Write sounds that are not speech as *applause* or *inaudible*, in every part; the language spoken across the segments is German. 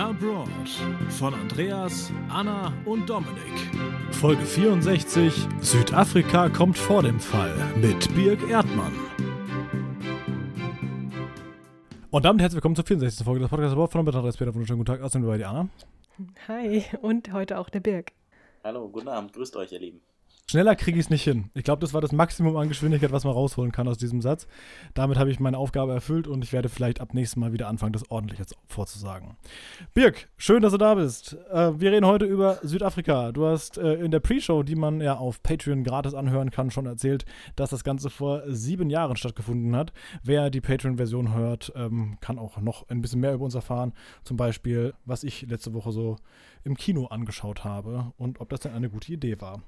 Labroad von Andreas, Anna und Dominik. Folge 64 Südafrika kommt vor dem Fall mit Birg Erdmann. Und damit herzlich willkommen zur 64. Folge des Podcasts von Andreas Peter. Wunderschönen guten Tag. Außerdem bei dir, Anna. Hi, und heute auch der Birg. Hallo, guten Abend. Grüßt euch, ihr Lieben. Schneller kriege ich es nicht hin. Ich glaube, das war das Maximum an Geschwindigkeit, was man rausholen kann aus diesem Satz. Damit habe ich meine Aufgabe erfüllt und ich werde vielleicht ab nächstem Mal wieder anfangen, das ordentlich jetzt vorzusagen. Birg, schön, dass du da bist. Äh, wir reden heute über Südafrika. Du hast äh, in der Pre-Show, die man ja auf Patreon gratis anhören kann, schon erzählt, dass das Ganze vor sieben Jahren stattgefunden hat. Wer die Patreon-Version hört, ähm, kann auch noch ein bisschen mehr über uns erfahren. Zum Beispiel, was ich letzte Woche so im Kino angeschaut habe und ob das denn eine gute Idee war.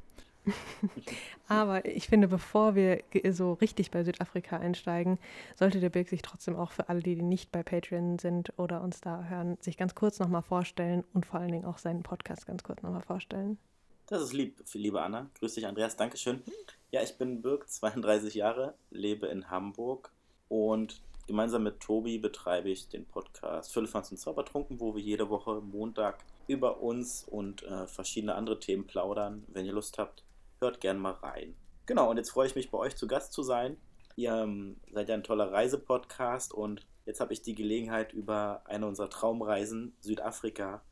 *laughs* Aber ich finde, bevor wir so richtig bei Südafrika einsteigen, sollte der Birg sich trotzdem auch für alle, die nicht bei Patreon sind oder uns da hören, sich ganz kurz nochmal vorstellen und vor allen Dingen auch seinen Podcast ganz kurz nochmal vorstellen. Das ist lieb, liebe Anna. Grüß dich, Andreas. Dankeschön. Ja, ich bin Birg, 32 Jahre, lebe in Hamburg und gemeinsam mit Tobi betreibe ich den Podcast Füllefanz und Zaubertrunken, wo wir jede Woche Montag über uns und äh, verschiedene andere Themen plaudern. Wenn ihr Lust habt, hört gerne mal rein. Genau, und jetzt freue ich mich, bei euch zu Gast zu sein. Ihr ähm, seid ja ein toller Reisepodcast und jetzt habe ich die Gelegenheit, über eine unserer Traumreisen, Südafrika,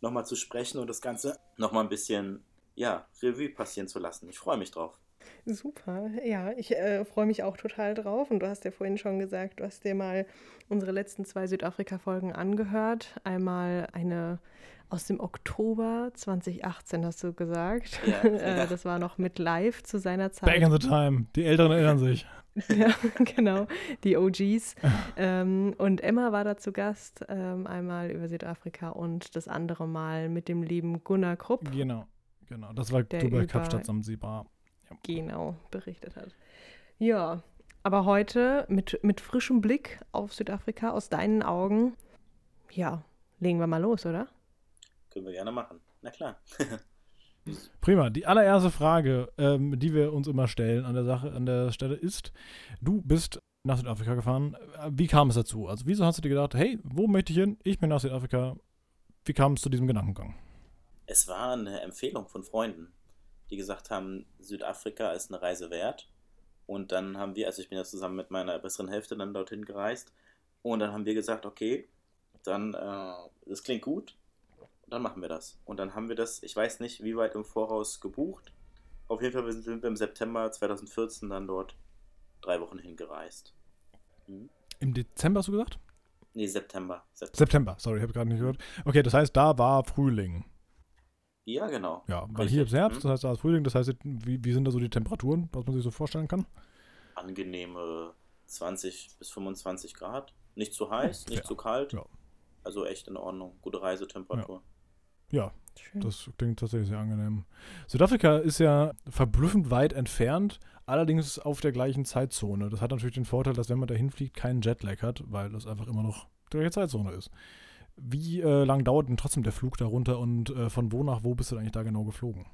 nochmal zu sprechen und das Ganze nochmal ein bisschen, ja, Revue passieren zu lassen. Ich freue mich drauf. Super, ja, ich äh, freue mich auch total drauf. Und du hast ja vorhin schon gesagt, du hast dir mal unsere letzten zwei Südafrika-Folgen angehört. Einmal eine aus dem Oktober 2018, hast du gesagt. Ja, *laughs* äh, das war noch mit live zu seiner Zeit. Back in the time. Die Älteren erinnern sich. *laughs* ja, genau, die OGs. ähm, und Emma war da zu Gast, ähm, einmal über Südafrika und das andere Mal mit dem lieben Gunnar Krupp. Genau, genau. Das war über Kapstadt Sansibar. Ja. Genau, berichtet hat. Ja, aber heute mit, mit frischem Blick auf Südafrika aus deinen Augen, ja, legen wir mal los, oder? Können wir gerne machen. Na klar. *laughs* Prima. Die allererste Frage, ähm, die wir uns immer stellen an der Sache, an der Stelle ist: Du bist nach Südafrika gefahren. Wie kam es dazu? Also, wieso hast du dir gedacht, hey, wo möchte ich hin? Ich bin nach Südafrika. Wie kam es zu diesem Gedankengang? Es war eine Empfehlung von Freunden, die gesagt haben, Südafrika ist eine Reise wert. Und dann haben wir, also ich bin ja zusammen mit meiner besseren Hälfte dann dorthin gereist. Und dann haben wir gesagt, okay, dann, äh, das klingt gut, dann machen wir das. Und dann haben wir das, ich weiß nicht, wie weit im Voraus gebucht. Auf jeden Fall sind wir im September 2014 dann dort drei Wochen hingereist. Hm? Im Dezember hast du gesagt? Nee, September. September, September sorry, ich habe gerade nicht gehört. Okay, das heißt, da war Frühling. Ja, genau. Ja, weil Richtig. hier ist Herbst, hm? das heißt, da ist Frühling. Das heißt, wie, wie sind da so die Temperaturen, was man sich so vorstellen kann? Angenehme 20 bis 25 Grad. Nicht zu heiß, nicht ja. zu kalt. Ja. Also echt in Ordnung. Gute Reisetemperatur. Ja. Ja, Schön. das klingt tatsächlich sehr angenehm. Südafrika ist ja verblüffend weit entfernt, allerdings auf der gleichen Zeitzone. Das hat natürlich den Vorteil, dass wenn man da hinfliegt, keinen Jetlag hat, weil das einfach immer noch die gleiche Zeitzone ist. Wie äh, lang dauert denn trotzdem der Flug darunter und äh, von wo nach wo bist du eigentlich da genau geflogen?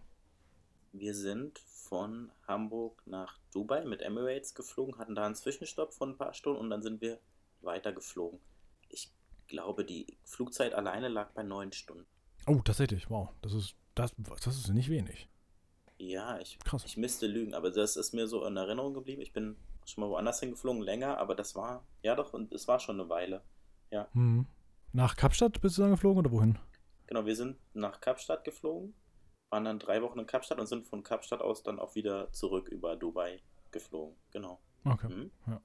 Wir sind von Hamburg nach Dubai mit Emirates geflogen, hatten da einen Zwischenstopp von ein paar Stunden und dann sind wir weiter geflogen. Ich glaube, die Flugzeit alleine lag bei neun Stunden. Oh, tatsächlich, wow. Das ist, das, das ist nicht wenig. Ja, ich, Krass. ich müsste lügen, aber das ist mir so in Erinnerung geblieben. Ich bin schon mal woanders hingeflogen, länger, aber das war, ja doch, und es war schon eine Weile. Ja. Hm. Nach Kapstadt bist du dann geflogen oder wohin? Genau, wir sind nach Kapstadt geflogen, waren dann drei Wochen in Kapstadt und sind von Kapstadt aus dann auch wieder zurück über Dubai geflogen. Genau. Okay. Mhm. Ja.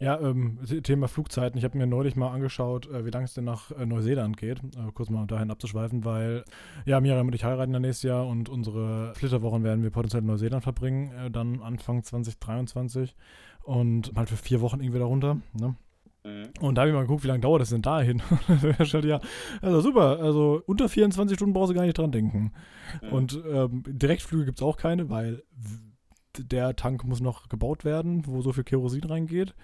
Ja, ähm, Thema Flugzeiten. Ich habe mir neulich mal angeschaut, äh, wie lange es denn nach äh, Neuseeland geht. Äh, kurz mal dahin abzuschweifen, weil ja, Miriam und ich heiraten ja nächstes Jahr und unsere Flitterwochen werden wir potenziell in Neuseeland verbringen, äh, dann Anfang 2023 und halt für vier Wochen irgendwie darunter. Ne? Mhm. Und da habe ich mal geguckt, wie lange dauert das denn dahin? *laughs* ja, also super, also unter 24 Stunden brauchst du gar nicht dran denken. Mhm. Und ähm, Direktflüge gibt es auch keine, weil der Tank muss noch gebaut werden, wo so viel Kerosin reingeht.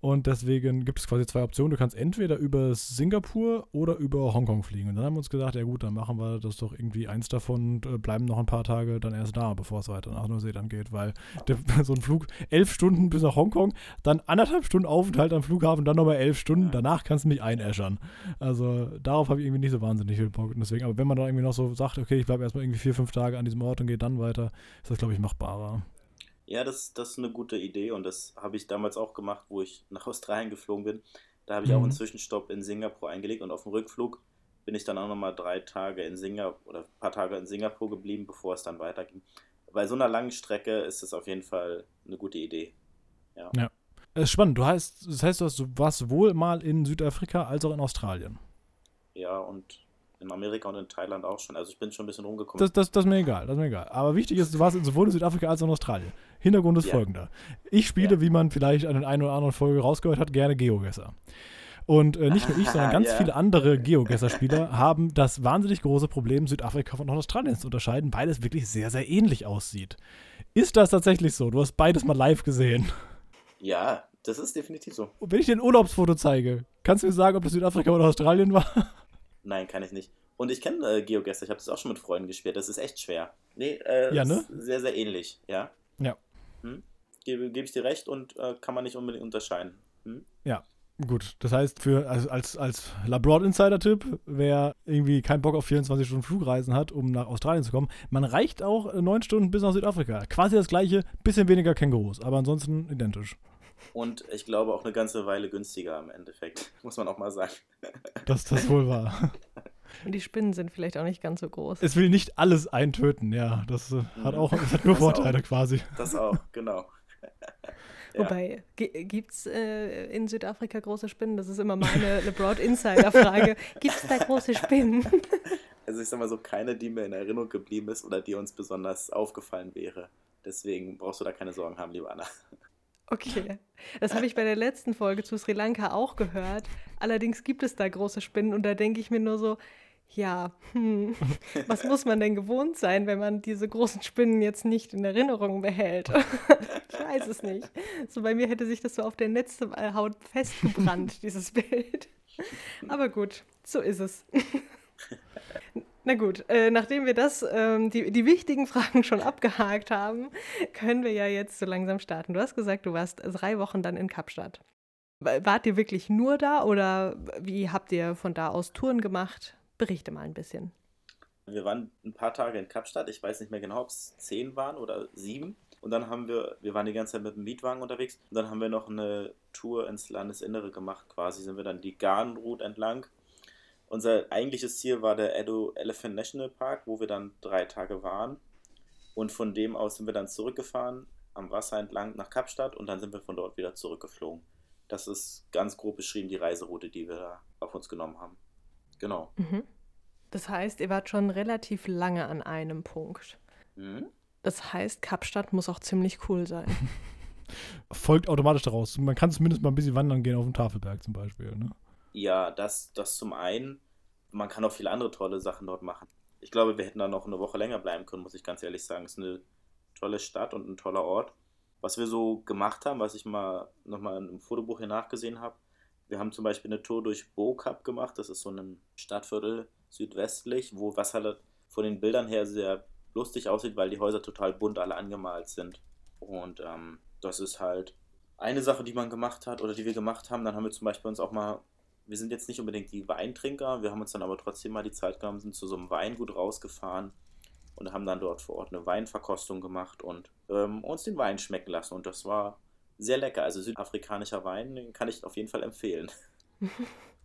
Und deswegen gibt es quasi zwei Optionen. Du kannst entweder über Singapur oder über Hongkong fliegen. Und dann haben wir uns gesagt, ja gut, dann machen wir das doch irgendwie eins davon und äh, bleiben noch ein paar Tage dann erst da, bevor es weiter nach Neuseeland geht. Weil der, *laughs* so ein Flug, elf Stunden bis nach Hongkong, dann anderthalb Stunden Aufenthalt am Flughafen, dann nochmal elf Stunden. Danach kannst du mich einäschern. Also darauf habe ich irgendwie nicht so wahnsinnig viel Bock. Deswegen, aber wenn man da irgendwie noch so sagt, okay, ich bleibe erstmal irgendwie vier, fünf Tage an diesem Ort und gehe dann weiter, ist das, glaube ich, machbarer. Ja, das, das ist eine gute Idee und das habe ich damals auch gemacht, wo ich nach *laughs* Australien geflogen bin. Da habe ich mhm. auch einen Zwischenstopp in Singapur eingelegt und auf dem Rückflug bin ich dann auch nochmal drei Tage in Singapur oder ein paar Tage in Singapur geblieben, bevor es dann weiterging. Bei so einer langen Strecke ist es auf jeden Fall eine gute Idee. Ja. ja. Es ist spannend. Du heißt, das heißt, du warst sowohl mal in Südafrika als auch in Australien. Ja, und in Amerika und in Thailand auch schon. Also ich bin schon ein bisschen rumgekommen. Das, das, das ist mir egal, das ist mir egal. Aber wichtig ist, du warst sowohl in Südafrika als auch in Australien. Hintergrund ist ja. folgender. Ich spiele, ja. wie man vielleicht an den einen oder anderen Folge rausgehört hat, gerne Geogesser. Und äh, nicht nur ich, sondern ganz ja. viele andere Geogesser-Spieler *laughs* haben das wahnsinnig große Problem, Südafrika von Australien zu unterscheiden, weil es wirklich sehr, sehr ähnlich aussieht. Ist das tatsächlich so? Du hast beides mal live gesehen. Ja, das ist definitiv so. Und wenn ich dir ein Urlaubsfoto zeige, kannst du mir sagen, ob das Südafrika oder Australien war? Nein, kann ich nicht. Und ich kenne äh, GeoGuessr, ich habe das auch schon mit Freunden gespielt. Das ist echt schwer. Nee, äh, ja, ne? sehr, sehr ähnlich, ja. Ja. Hm? Gebe, gebe ich dir recht und äh, kann man nicht unbedingt unterscheiden. Hm? Ja. Gut, das heißt, für, als, als Labroad Insider-Tipp, wer irgendwie keinen Bock auf 24 Stunden Flugreisen hat, um nach Australien zu kommen, man reicht auch äh, neun Stunden bis nach Südafrika. Quasi das gleiche, bisschen weniger Kängurus, aber ansonsten identisch. Und ich glaube auch eine ganze Weile günstiger im Endeffekt, *laughs* muss man auch mal sagen. Dass das wohl war. *laughs* Und die Spinnen sind vielleicht auch nicht ganz so groß. Es will nicht alles eintöten, ja. Das äh, hat auch das hat nur *laughs* das Vorteile auch. quasi. Das auch, genau. ja. Wobei, gibt es äh, in Südafrika große Spinnen? Das ist immer meine eine Broad Insider-Frage. gibt es da große Spinnen? Also ich sag mal so, keine, die mir in Erinnerung geblieben ist oder die uns besonders aufgefallen wäre. Deswegen brauchst du da keine Sorgen haben, liebe Anna. Okay, das habe ich bei der letzten Folge zu Sri Lanka auch gehört. Allerdings gibt es da große Spinnen und da denke ich mir nur so, ja, hm, was muss man denn gewohnt sein, wenn man diese großen Spinnen jetzt nicht in Erinnerung behält? *laughs* ich weiß es nicht. So bei mir hätte sich das so auf der Netzhaut festgebrannt, dieses Bild. Aber gut, so ist es. Na gut, äh, nachdem wir das, ähm, die, die wichtigen *laughs* Fragen schon abgehakt haben, können wir ja jetzt so langsam starten. Du hast gesagt, du warst drei Wochen dann in Kapstadt. Wart ihr wirklich nur da oder wie habt ihr von da aus Touren gemacht? Berichte mal ein bisschen. Wir waren ein paar Tage in Kapstadt. Ich weiß nicht mehr genau, ob es zehn waren oder sieben. Und dann haben wir, wir waren die ganze Zeit mit dem Mietwagen unterwegs. Und dann haben wir noch eine Tour ins Landesinnere gemacht. Quasi sind wir dann die Garn-Route entlang unser eigentliches Ziel war der Edo Elephant National Park, wo wir dann drei Tage waren. Und von dem aus sind wir dann zurückgefahren, am Wasser entlang nach Kapstadt und dann sind wir von dort wieder zurückgeflogen. Das ist ganz grob beschrieben die Reiseroute, die wir da auf uns genommen haben. Genau. Mhm. Das heißt, ihr wart schon relativ lange an einem Punkt. Mhm. Das heißt, Kapstadt muss auch ziemlich cool sein. *laughs* Folgt automatisch daraus. Man kann zumindest mal ein bisschen wandern gehen auf dem Tafelberg zum Beispiel. Ne? Ja, das, das zum einen. Man kann auch viele andere tolle Sachen dort machen. Ich glaube, wir hätten da noch eine Woche länger bleiben können, muss ich ganz ehrlich sagen. Es ist eine tolle Stadt und ein toller Ort. Was wir so gemacht haben, was ich mal nochmal im Fotobuch hier nachgesehen habe, wir haben zum Beispiel eine Tour durch Bo-Cup gemacht. Das ist so ein Stadtviertel südwestlich, wo was halt von den Bildern her sehr lustig aussieht, weil die Häuser total bunt alle angemalt sind. Und ähm, das ist halt eine Sache, die man gemacht hat oder die wir gemacht haben. Dann haben wir zum Beispiel uns auch mal wir sind jetzt nicht unbedingt die Weintrinker, wir haben uns dann aber trotzdem mal die Zeit genommen, sind zu so einem Weingut rausgefahren und haben dann dort vor Ort eine Weinverkostung gemacht und ähm, uns den Wein schmecken lassen. Und das war sehr lecker. Also südafrikanischer Wein, den kann ich auf jeden Fall empfehlen. *laughs*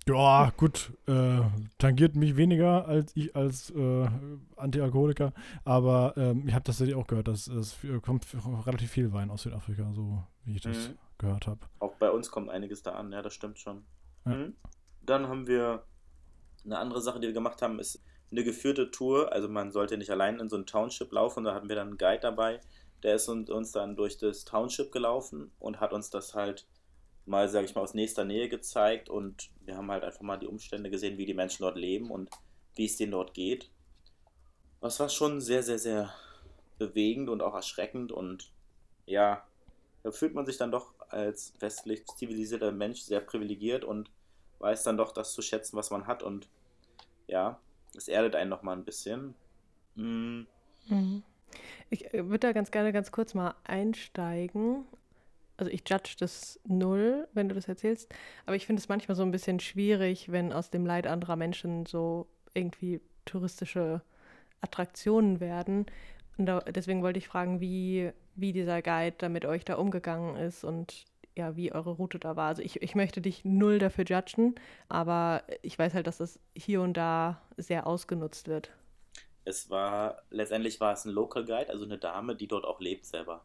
Ja, gut, äh, tangiert mich weniger als ich als äh, Antialkoholiker, aber ähm, ich habe das auch gehört, dass es kommt relativ viel Wein aus Südafrika, so wie ich das mhm. gehört habe. Auch bei uns kommt einiges da an, ja, das stimmt schon. Mhm. Dann haben wir eine andere Sache, die wir gemacht haben, ist eine geführte Tour. Also man sollte nicht allein in so ein Township laufen. Da hatten wir dann einen Guide dabei, der ist uns dann durch das Township gelaufen und hat uns das halt mal, sage ich mal, aus nächster Nähe gezeigt. Und wir haben halt einfach mal die Umstände gesehen, wie die Menschen dort leben und wie es denen dort geht. Das war schon sehr, sehr, sehr bewegend und auch erschreckend. Und ja, da fühlt man sich dann doch als westlich zivilisierter Mensch sehr privilegiert und weiß dann doch das zu schätzen, was man hat. Und ja, es erdet einen nochmal ein bisschen. Mm. Mhm. Ich äh, würde da ganz gerne ganz kurz mal einsteigen. Also ich judge das null, wenn du das erzählst, aber ich finde es manchmal so ein bisschen schwierig, wenn aus dem Leid anderer Menschen so irgendwie touristische Attraktionen werden. Und da, deswegen wollte ich fragen, wie, wie dieser Guide da mit euch da umgegangen ist und ja, wie eure Route da war. Also ich, ich möchte dich null dafür judgen, aber ich weiß halt, dass das hier und da sehr ausgenutzt wird. Es war, letztendlich war es ein Local Guide, also eine Dame, die dort auch lebt selber.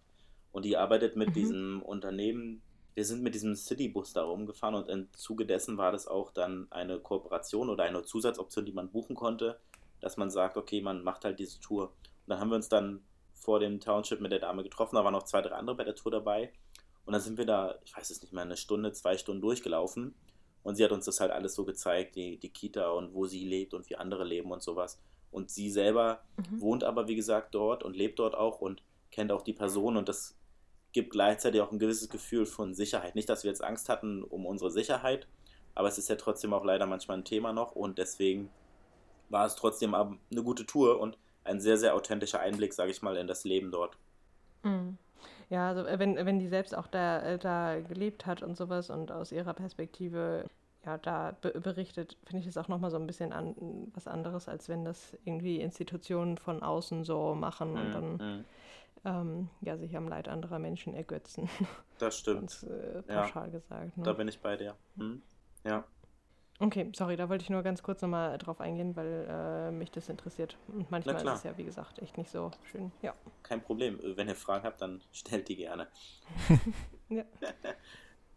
Und die arbeitet mit mhm. diesem Unternehmen. Wir sind mit diesem Citybus da rumgefahren und im Zuge dessen war das auch dann eine Kooperation oder eine Zusatzoption, die man buchen konnte, dass man sagt, okay, man macht halt diese Tour. Und dann haben wir uns dann vor dem Township mit der Dame getroffen, da waren noch zwei, drei andere bei der Tour dabei. Und dann sind wir da, ich weiß es nicht mehr, eine Stunde, zwei Stunden durchgelaufen. Und sie hat uns das halt alles so gezeigt, die, die Kita und wo sie lebt und wie andere leben und sowas. Und sie selber mhm. wohnt aber, wie gesagt, dort und lebt dort auch und kennt auch die Person und das gibt gleichzeitig auch ein gewisses Gefühl von Sicherheit. Nicht, dass wir jetzt Angst hatten um unsere Sicherheit, aber es ist ja trotzdem auch leider manchmal ein Thema noch und deswegen war es trotzdem eine gute Tour und ein sehr, sehr authentischer Einblick, sage ich mal, in das Leben dort. Mhm. Ja, also äh, wenn, wenn die selbst auch da, äh, da gelebt hat und sowas und aus ihrer Perspektive ja, da be berichtet, finde ich das auch nochmal so ein bisschen an, was anderes, als wenn das irgendwie Institutionen von außen so machen und dann ähm, ja, sich am Leid anderer Menschen ergötzen. Das stimmt. *laughs* Ganz, äh, pauschal ja, gesagt. Ne? Da bin ich bei dir. Hm? Ja. Okay, sorry, da wollte ich nur ganz kurz nochmal drauf eingehen, weil äh, mich das interessiert. Und manchmal ist es ja, wie gesagt, echt nicht so schön. Ja. Kein Problem. Wenn ihr Fragen habt, dann *laughs* stellt die gerne. *laughs* ja.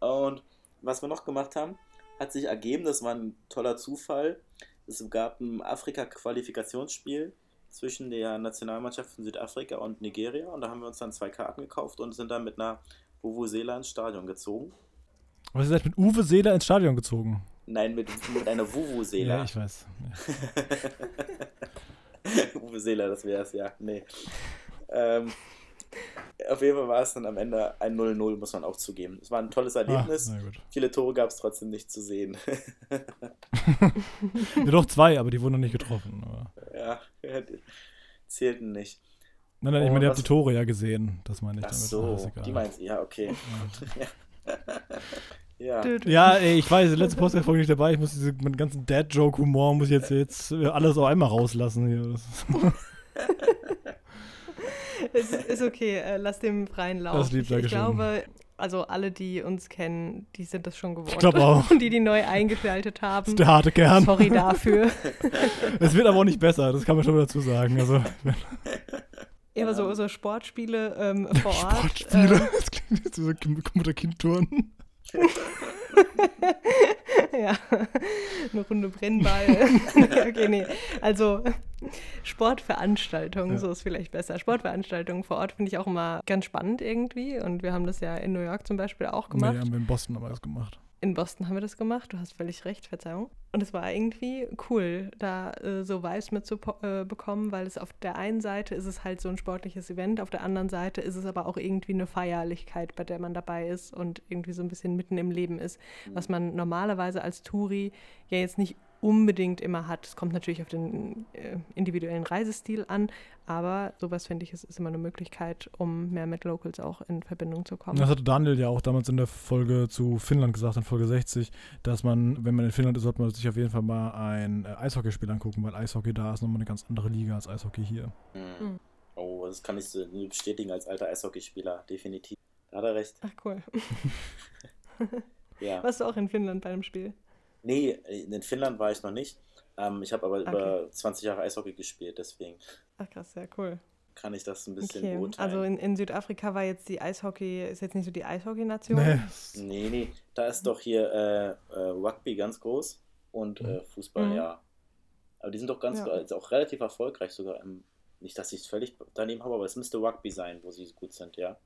*laughs* Und was wir noch gemacht haben, hat sich ergeben, das war ein toller Zufall. Es gab ein Afrika-Qualifikationsspiel zwischen der Nationalmannschaft von Südafrika und Nigeria und da haben wir uns dann zwei Karten gekauft und sind dann mit einer Vuvuzela ins Stadion gezogen. Was ist das mit Uwe Seeler ins Stadion gezogen? Nein, mit, mit einer Vuvuzela. ja, ich weiß. Ja. *laughs* Vuvuzela, das wäre es, ja. Nee. Ähm, auf jeden Fall war es dann am Ende ein 0-0, muss man auch zugeben. Es war ein tolles Erlebnis. Ah, Viele Tore gab es trotzdem nicht zu sehen. *laughs* ja, doch zwei, aber die wurden noch nicht getroffen. Aber. Ja, zählten nicht. Nein, nein, ich meine, ihr habt die Tore ja gesehen. Das meine ich Ach damit. so, die meinst du, ja, okay. ja. *laughs* Ja, ey, ich weiß, letzte Podcast-Folge nicht dabei. Ich muss diese, meinen ganzen Dad-Joke-Humor muss ich jetzt, jetzt alles auf einmal rauslassen. Hier. *laughs* es ist okay, äh, lass dem freien Lauf. Das lieb, ich, ich glaube, also alle, die uns kennen, die sind das schon gewohnt. Ich glaube auch. *laughs* Und die, die neu eingeschaltet haben. Das ist der harte Kern. Sorry dafür. *laughs* es wird aber auch nicht besser, das kann man schon dazu sagen. Also, ja, aber so, so Sportspiele ähm, vor Ort. Sportspiele? Ähm, das klingt wie so Mutter-Kind-Turnen. *laughs* ja, eine Runde Brennball. *laughs* okay, nee. Also Sportveranstaltungen, ja. so ist vielleicht besser. Sportveranstaltungen vor Ort finde ich auch immer ganz spannend irgendwie. Und wir haben das ja in New York zum Beispiel auch gemacht. Nee, haben wir in Boston aber das gemacht in Boston haben wir das gemacht, du hast völlig recht, Verzeihung. Und es war irgendwie cool, da äh, so Vibes mitzubekommen, äh, weil es auf der einen Seite ist es halt so ein sportliches Event, auf der anderen Seite ist es aber auch irgendwie eine Feierlichkeit, bei der man dabei ist und irgendwie so ein bisschen mitten im Leben ist, was man normalerweise als Touri ja jetzt nicht unbedingt immer hat. Es kommt natürlich auf den äh, individuellen Reisestil an, aber sowas finde ich, ist, ist immer eine Möglichkeit, um mehr mit Locals auch in Verbindung zu kommen. Das hatte Daniel ja auch damals in der Folge zu Finnland gesagt, in Folge 60, dass man, wenn man in Finnland ist, sollte man sich auf jeden Fall mal ein äh, Eishockeyspiel angucken, weil Eishockey da ist nochmal eine ganz andere Liga als Eishockey hier. Mhm. Oh, das kann ich so bestätigen als alter Eishockeyspieler, definitiv. Da hat er recht. Ach, cool. *laughs* ja. Warst du auch in Finnland bei einem Spiel? Nee, in Finnland war ich noch nicht. Ähm, ich habe aber okay. über 20 Jahre Eishockey gespielt, deswegen. Ach krass, sehr cool. Kann ich das ein bisschen okay. beurteilen. Also in, in, Südafrika war jetzt die Eishockey, ist jetzt nicht so die Eishockey-Nation? Nee. nee, nee. Da ist doch hier äh, äh, Rugby ganz groß und äh, mhm. Fußball, mhm. ja. Aber die sind doch ganz, ja. also auch relativ erfolgreich sogar. Im, nicht, dass ich es völlig daneben habe, aber es müsste Rugby sein, wo sie gut sind, ja.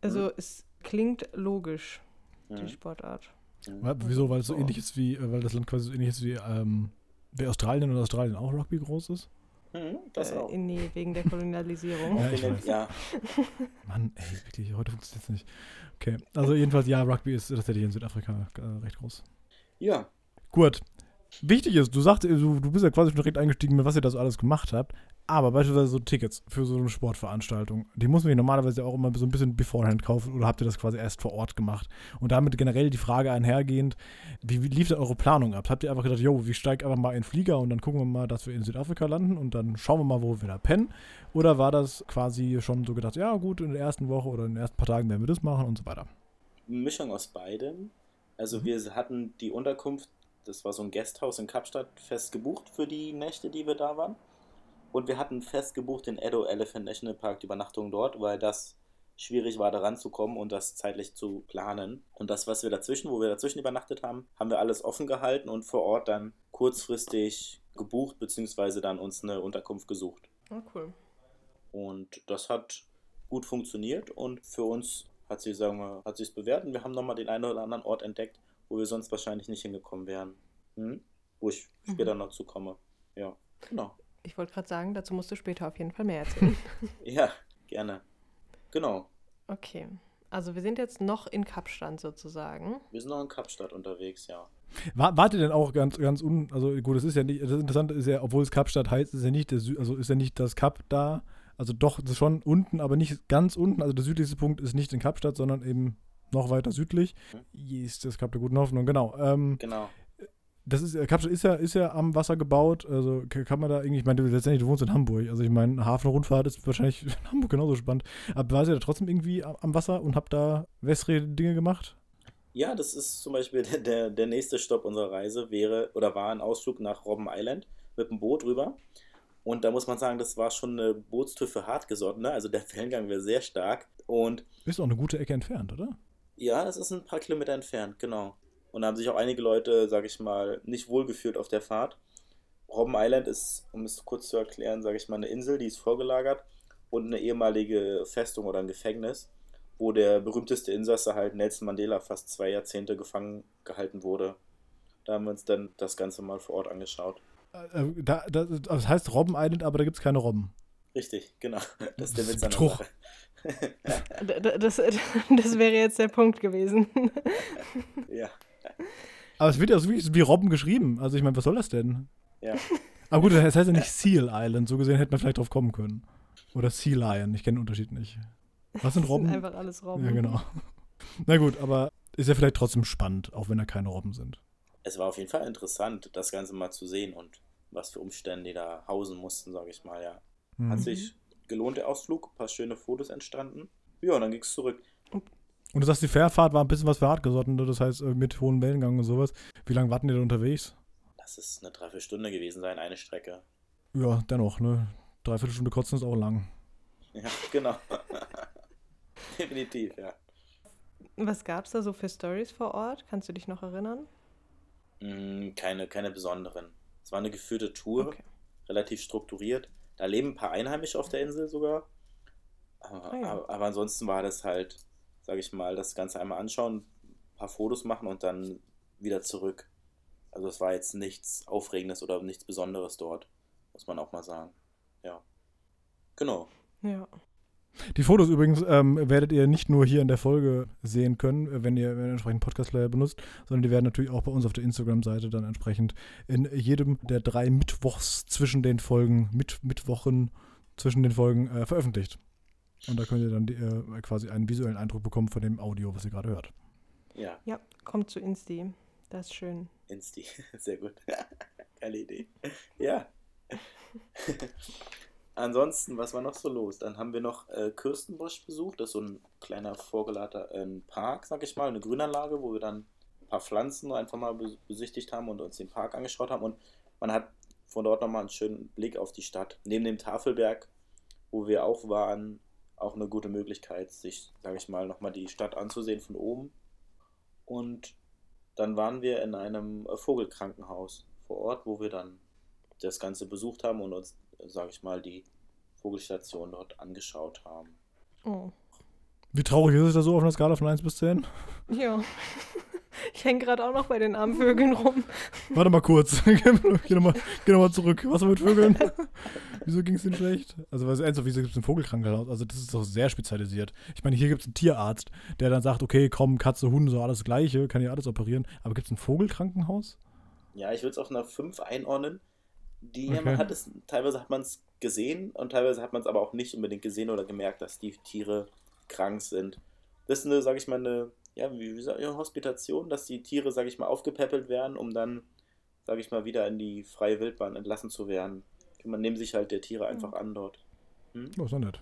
Also mhm. es klingt logisch, die mhm. Sportart. Mhm. Wieso? Weil es so ähnlich ist wie, äh, weil das Land quasi so ähnlich ist wie, ähm, wie Australien und Australien auch Rugby groß ist? Hm, das Äh, auch. nee, wegen der Kolonialisierung. Ja, ich weiß. ja, Mann, ey, wirklich, heute funktioniert es nicht. Okay, also jedenfalls, ja, Rugby ist tatsächlich in Südafrika äh, recht groß. ja. Gut. Wichtig ist, du sagst, du, du bist ja quasi schon direkt eingestiegen, mit was ihr da so alles gemacht habt. Aber beispielsweise so Tickets für so eine Sportveranstaltung, die muss man ja normalerweise auch immer so ein bisschen beforehand kaufen oder habt ihr das quasi erst vor Ort gemacht? Und damit generell die Frage einhergehend, wie, wie lief da eure Planung ab? Habt ihr einfach gedacht, jo, wir steigen einfach mal in den Flieger und dann gucken wir mal, dass wir in Südafrika landen und dann schauen wir mal, wo wir da pennen? Oder war das quasi schon so gedacht, ja gut, in der ersten Woche oder in den ersten paar Tagen werden wir das machen und so weiter? Mischung aus beidem. Also wir hatten die Unterkunft, das war so ein Gasthaus in Kapstadt, fest gebucht für die Nächte, die wir da waren. Und wir hatten fest gebucht den Edo Elephant National Park, die Übernachtung dort, weil das schwierig war, da ranzukommen und das zeitlich zu planen. Und das, was wir dazwischen, wo wir dazwischen übernachtet haben, haben wir alles offen gehalten und vor Ort dann kurzfristig gebucht, beziehungsweise dann uns eine Unterkunft gesucht. Oh, cool. Und das hat gut funktioniert und für uns hat sich, sagen wir, hat sich bewährt und wir haben nochmal den einen oder anderen Ort entdeckt, wo wir sonst wahrscheinlich nicht hingekommen wären. Hm? Wo ich später noch zu komme. Ja, genau. Ich wollte gerade sagen, dazu musst du später auf jeden Fall mehr erzählen. *laughs* Ja, gerne. Genau. okay. Also wir sind jetzt noch in Kapstadt sozusagen. Wir sind noch in Kapstadt unterwegs, ja. War, wart ihr denn auch ganz, ganz un, also gut, das ist ja nicht, das Interessante ist ja, obwohl es Kapstadt heißt, ist ja nicht der Sü also ist ja nicht das Kap da, also doch, das ist schon unten, aber nicht ganz unten, also der südlichste Punkt ist nicht in Kapstadt, sondern eben noch weiter südlich. Hier ist das Kap der guten Hoffnung, genau. Ähm, Genau. das ist, Kapstadt ist ja, ist ja am Wasser gebaut, also kann man da irgendwie, ich meine, du, letztendlich, du wohnst in Hamburg, also ich meine, Hafenrundfahrt ist wahrscheinlich *laughs* in Hamburg genauso spannend, aber war ihr da trotzdem irgendwie am, Wasser und habt da wässrige Dinge gemacht? Ja, das ist zum Beispiel der, der, der nächste Stopp unserer Reise wäre oder war ein Ausflug nach Robben Island mit dem Boot rüber. Und da muss man sagen, das war schon eine Bootstour für Hartgesottene. Also der Wellengang wäre sehr stark. Und Ist auch eine gute Ecke entfernt, oder? Ja, das ist ein paar Kilometer entfernt, genau. Und da haben sich auch einige Leute, sag ich mal, nicht wohlgefühlt auf der Fahrt. Robben Island ist, um es kurz zu erklären, sage ich mal, eine Insel, die ist vorgelagert und eine ehemalige Festung oder ein Gefängnis, wo der berühmteste Insasse halt Nelson Mandela fast zwei Jahrzehnte gefangen gehalten wurde. Da haben wir uns dann das Ganze mal vor Ort angeschaut. Äh, da, da, das heißt Robben Island, aber da gibt es keine Robben. Richtig, genau. *laughs* Das ist der Witz an der. Sache. D- *laughs* Das, *laughs* das wäre jetzt der Punkt gewesen. Ja, Aber es wird ja so wie, wie Robben geschrieben. Also ich meine, was soll das denn? ja. Aber gut, das heißt ja nicht Seal Island. So gesehen hätte man vielleicht drauf kommen können. Oder Sea Lion. Ich kenne den Unterschied nicht. Was sind Das Robben? sind einfach alles Robben. ja, genau. Na gut, aber ist ja vielleicht trotzdem spannend, auch wenn da keine Robben sind. Es war auf jeden Fall interessant, das Ganze mal zu sehen und was für Umstände die da hausen mussten, sage ich mal, ja. Hm. Hat sich gelohnt, der Ausflug, ein paar schöne Fotos entstanden. Ja, und dann ging es zurück. Und du sagst, die Fährfahrt war ein bisschen was für Hartgesottene, das heißt äh, mit hohen Wellengang und sowas. Wie lange warten die da unterwegs? Das ist eine Dreiviertelstunde gewesen sein, eine Strecke. Ja, dennoch, ne? Dreiviertel Stunde kotzen ist auch lang. *laughs* Ja, genau. *laughs* Definitiv, ja. Was gab es da so für Stories vor Ort? Kannst du dich noch erinnern? Mm, Keine, keine besonderen. Es war eine geführte Tour, Okay. relativ strukturiert. Da leben ein paar Einheimische auf der Insel sogar. Aber, Ah ja. aber, aber ansonsten war das halt, sage ich mal, das Ganze einmal anschauen, ein paar Fotos machen und dann wieder zurück. Also es war jetzt nichts Aufregendes oder nichts Besonderes dort, muss man auch mal sagen. Ja. Genau. Ja. Die Fotos übrigens ähm, werdet ihr nicht nur hier in der Folge sehen können, wenn ihr, wenn ihr entsprechend Podcast-Player benutzt, sondern die werden natürlich auch bei uns auf der Instagram-Seite dann entsprechend in jedem der drei Mittwochs zwischen den Folgen, mit Mittwochen zwischen den Folgen äh, veröffentlicht. Und da könnt ihr dann die, äh, quasi einen visuellen Eindruck bekommen von dem Audio, was ihr gerade hört. Ja, Ja, kommt zu Insti. Das ist schön. Insti. *laughs* Sehr gut. *laughs* Geile Idee. Ja. *laughs* Ansonsten, was war noch so los? Dann haben wir noch äh, Kürstenbusch besucht. Das ist so ein kleiner vorgelagerter äh, Park, sag ich mal, eine Grünanlage, wo wir dann ein paar Pflanzen einfach mal bes- besichtigt haben und uns den Park angeschaut haben. Und man hat von dort nochmal einen schönen Blick auf die Stadt. Neben dem Tafelberg, wo wir auch waren, auch eine gute Möglichkeit, sich, sage ich mal, nochmal die Stadt anzusehen von oben. Und dann waren wir in einem äh, Vogelkrankenhaus vor Ort, wo wir dann das Ganze besucht haben und uns, sage ich mal, die Vogelstation dort angeschaut haben. Oh. Wie traurig ist es da so auf einer Skala von 1 bis 10? Ja. *laughs* Ich hänge gerade auch noch bei den armen Vögeln rum. Warte mal kurz. *laughs* geh nochmal geh noch mal zurück. Was war mit Vögeln? *laughs* Wieso ging es denn schlecht? Also, was ernsthaft, wieso gibt es ein Vogelkrankenhaus? Also, das ist doch sehr spezialisiert. Ich meine, hier gibt es einen Tierarzt, der dann sagt, okay, komm, Katze, Hunde, so alles Gleiche, kann ja alles operieren. Aber gibt es ein Vogelkrankenhaus? Ja, ich würde es auf einer 5 einordnen. Die Okay. man hat es, teilweise hat man es gesehen und teilweise hat man es aber auch nicht unbedingt gesehen oder gemerkt, dass die Tiere krank sind. Das ist eine, sage ich mal, eine, ja, wie, wie sag ich, eine Hospitation, dass die Tiere, sage ich mal, aufgepäppelt werden, um dann, sage ich mal, wieder in die freie Wildbahn entlassen zu werden. Man nimmt sich halt der Tiere einfach an dort. Hm? Oh, ist doch nett.